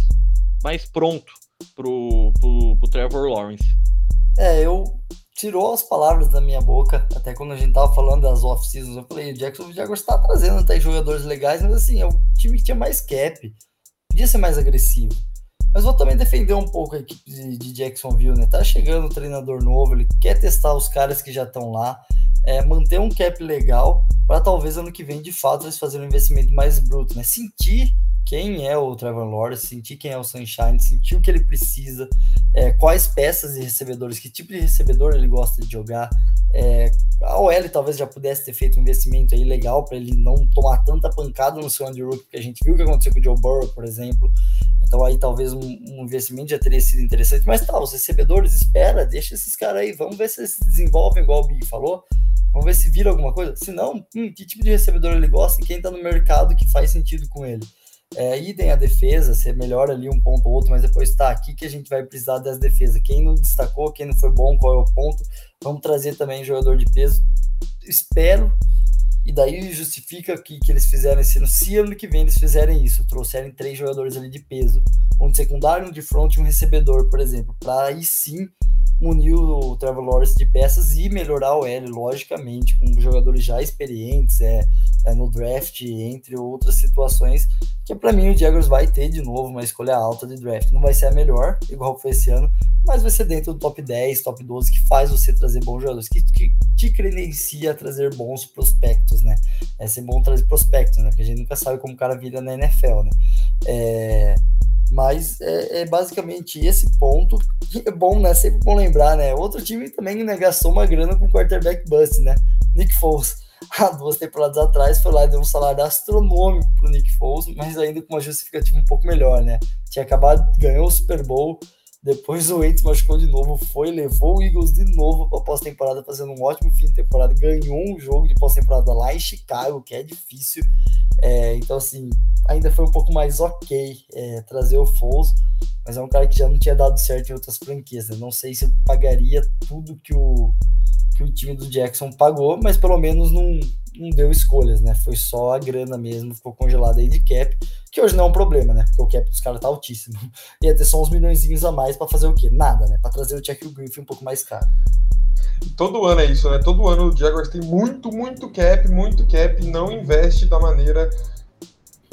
mais pronto pro, pro, pro Trevor Lawrence. É, eu tirou as palavras da minha boca, até quando a gente tava falando das off-seasons, eu falei, o Jackson Jaguars tá trazendo até jogadores legais, mas assim, é o time que tinha mais cap, podia ser mais agressivo. Mas vou também defender um pouco a equipe de, de Jacksonville, né? Tá chegando um treinador novo, ele quer testar os caras que já estão lá, é, manter um cap legal, para talvez ano que vem, de fato, eles fazerem um investimento mais bruto, né? Sentir quem é o Trevor Lawrence, sentir quem é o Sunshine, sentir o que ele precisa, é, quais peças e recebedores, que tipo de recebedor ele gosta de jogar. É, a OL talvez já pudesse ter feito um investimento aí legal para ele não tomar tanta pancada no seu Andrew porque a gente viu o que aconteceu com o Joe Burrow, por exemplo. Então aí talvez um, um, investimento já teria sido interessante, mas tá, os recebedores, espera, deixa esses caras aí, vamos ver se eles se desenvolvem, igual o Big falou. Vamos ver se vira alguma coisa. Se não, hum, que tipo de recebedor ele gosta e quem tá no mercado que faz sentido com ele. É, idem a defesa, você melhora ali um ponto ou outro, mas depois está aqui que a gente vai precisar das defesas. Quem não destacou, quem não foi bom, qual é o ponto. Vamos trazer também jogador de peso. Espero, e daí justifica que, que eles fizeram esse ano. Se ano que vem eles fizerem isso, trouxerem três jogadores ali de peso, um de secundário, um de front e um recebedor, por exemplo, para aí sim munir o Trevor Lawrence de peças e melhorar o L, logicamente, com jogadores já experientes é, é no draft, entre outras situações, que para mim o Jaguars vai ter de novo uma escolha alta de draft. Não vai ser a melhor, igual foi esse ano, mas vai ser dentro do top 10, top 12, que faz você trazer bons jogadores, que, que te credencia a trazer bons prospectos, né? É ser bom trazer prospectos, né? Porque a gente nunca sabe como o cara vira na NFL, né? É mas é, é, basicamente esse ponto. Que é bom, né? Sempre bom lembrar, né? Outro time também né, gastou uma grana com quarterback bust, né? Nick Foles, há duas temporadas atrás, foi lá e deu um salário astronômico pro Nick Foles, mas ainda com uma justificativa um pouco melhor, né? Tinha acabado, ganhou o Super Bowl, depois o Wentz machucou de novo, foi, levou o Eagles de novo para pós-temporada, fazendo um ótimo fim de temporada, ganhou um jogo de pós-temporada lá em Chicago, que é difícil. É, então, assim, ainda foi um pouco mais ok é, trazer o Foles, mas é um cara que já não tinha dado certo em outras franquias. Né? Não sei se eu pagaria tudo que o, que o time do Jackson pagou, mas pelo menos não, não deu escolhas, né? Foi só a grana mesmo, ficou congelada aí de cap, que hoje não é um problema, né? Porque o cap dos caras tá altíssimo. Ia ter só uns milhões a mais para fazer o quê? Nada, né? Para trazer o Jack Griffin um pouco mais caro. Todo ano é isso, né? Todo ano o Jaguars tem muito, muito cap, muito cap, não investe da maneira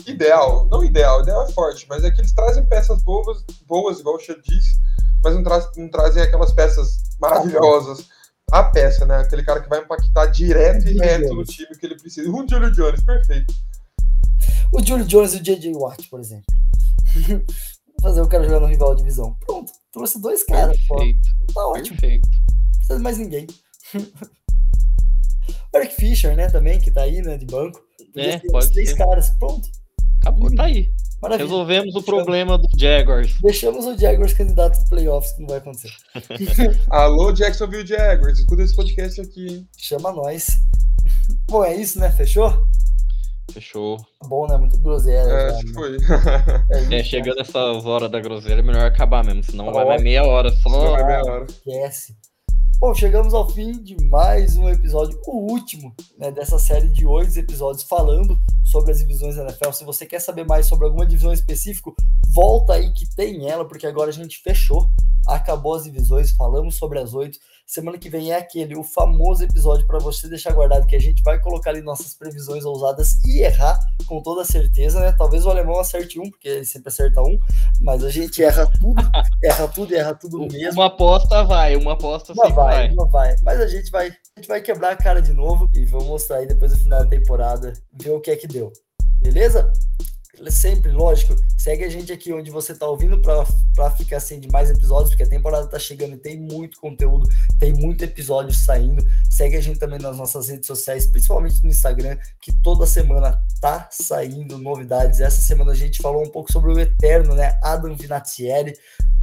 ideal. Não ideal, ideal é forte, mas é que eles trazem peças boas, boas igual o Xia disse, mas não, tra não trazem aquelas peças maravilhosas a peça, né? Aquele cara que vai impactar direto e reto no time que ele precisa. Um Julio Jones, perfeito. O Julio Jones e o J.J. Watt, por exemplo. Fazer o cara jogar no rival de divisão. Pronto, trouxe dois caras. Perfeito. Tá ótimo. Perfeito. Não precisa de mais ninguém. o Eric Fischer, né, também, que tá aí, né, de banco. É, pode três ser. caras, pronto. Acabou, tá aí. Maravilha. Resolvemos o problema do Jaguars. Deixamos o Jaguars candidato aos playoffs, que não vai acontecer. Alô, Jacksonville Jaguars, escuta esse podcast aqui. Hein? Chama nós. Bom, é isso, né? Fechou? Fechou. Bom, né? Muito groselha. É, já, né? foi. É, é, chegando essas horas da groselha, é melhor acabar mesmo, senão vai mais meia hora só. Vai meia hora. Esquece. Bom, chegamos ao fim de mais um episódio, o último né, dessa série de oito episódios falando sobre as divisões da NFL. Se você quer saber mais sobre alguma divisão específica, volta aí que tem ela, porque agora a gente fechou, acabou as divisões, falamos sobre as oito. Semana que vem é aquele, o famoso episódio para você deixar guardado, que a gente vai colocar ali nossas previsões ousadas e errar com toda certeza, né? Talvez o alemão acerte um, porque ele sempre acerta um, mas a gente erra tudo, erra tudo erra tudo mesmo. Uma aposta vai, uma aposta uma vai, vai. Uma vai, mas a gente vai, a gente vai quebrar a cara de novo e vamos mostrar aí depois do final da temporada, ver o que é que deu. Beleza? Sempre, lógico, segue a gente aqui onde você está ouvindo para ficar assim de mais episódios, porque a temporada está chegando e tem muito conteúdo, tem muito episódio saindo. Segue a gente também nas nossas redes sociais, principalmente no Instagram, que toda semana tá saindo novidades. Essa semana a gente falou um pouco sobre o Eterno, né? Adam Vinatieri,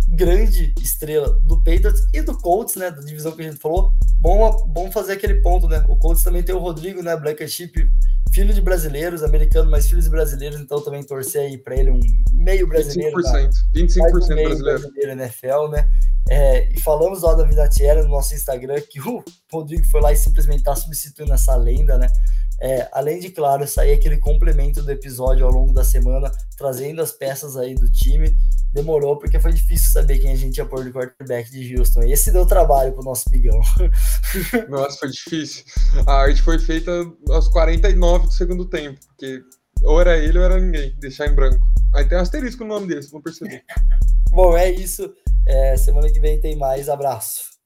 grande estrela do Patriots e do Colts, né? Da divisão que a gente falou. Bom, bom fazer aquele ponto, né? O Colts também tem o Rodrigo, né? Black Sheep filho de brasileiros, americano, mas filhos de brasileiros, então também torcer aí para ele um meio brasileiro. 25%, 25% um meio brasileiro. brasileiro NFL, né? É, e falamos lá da Vida Tiera no nosso Instagram, que o Rodrigo foi lá e simplesmente está substituindo essa lenda, né? É, além de, claro, sair aquele complemento do episódio ao longo da semana, trazendo as peças aí do time. Demorou porque foi difícil saber quem a gente ia pôr de quarterback de Houston. E esse deu trabalho pro nosso bigão. Nossa, foi difícil. A arte foi feita aos 49 do segundo tempo, porque ou era ele ou era ninguém, deixar em branco. Aí tem um asterisco no nome dele, vocês vão perceber. Bom, é isso. É, semana que vem tem mais. Abraço.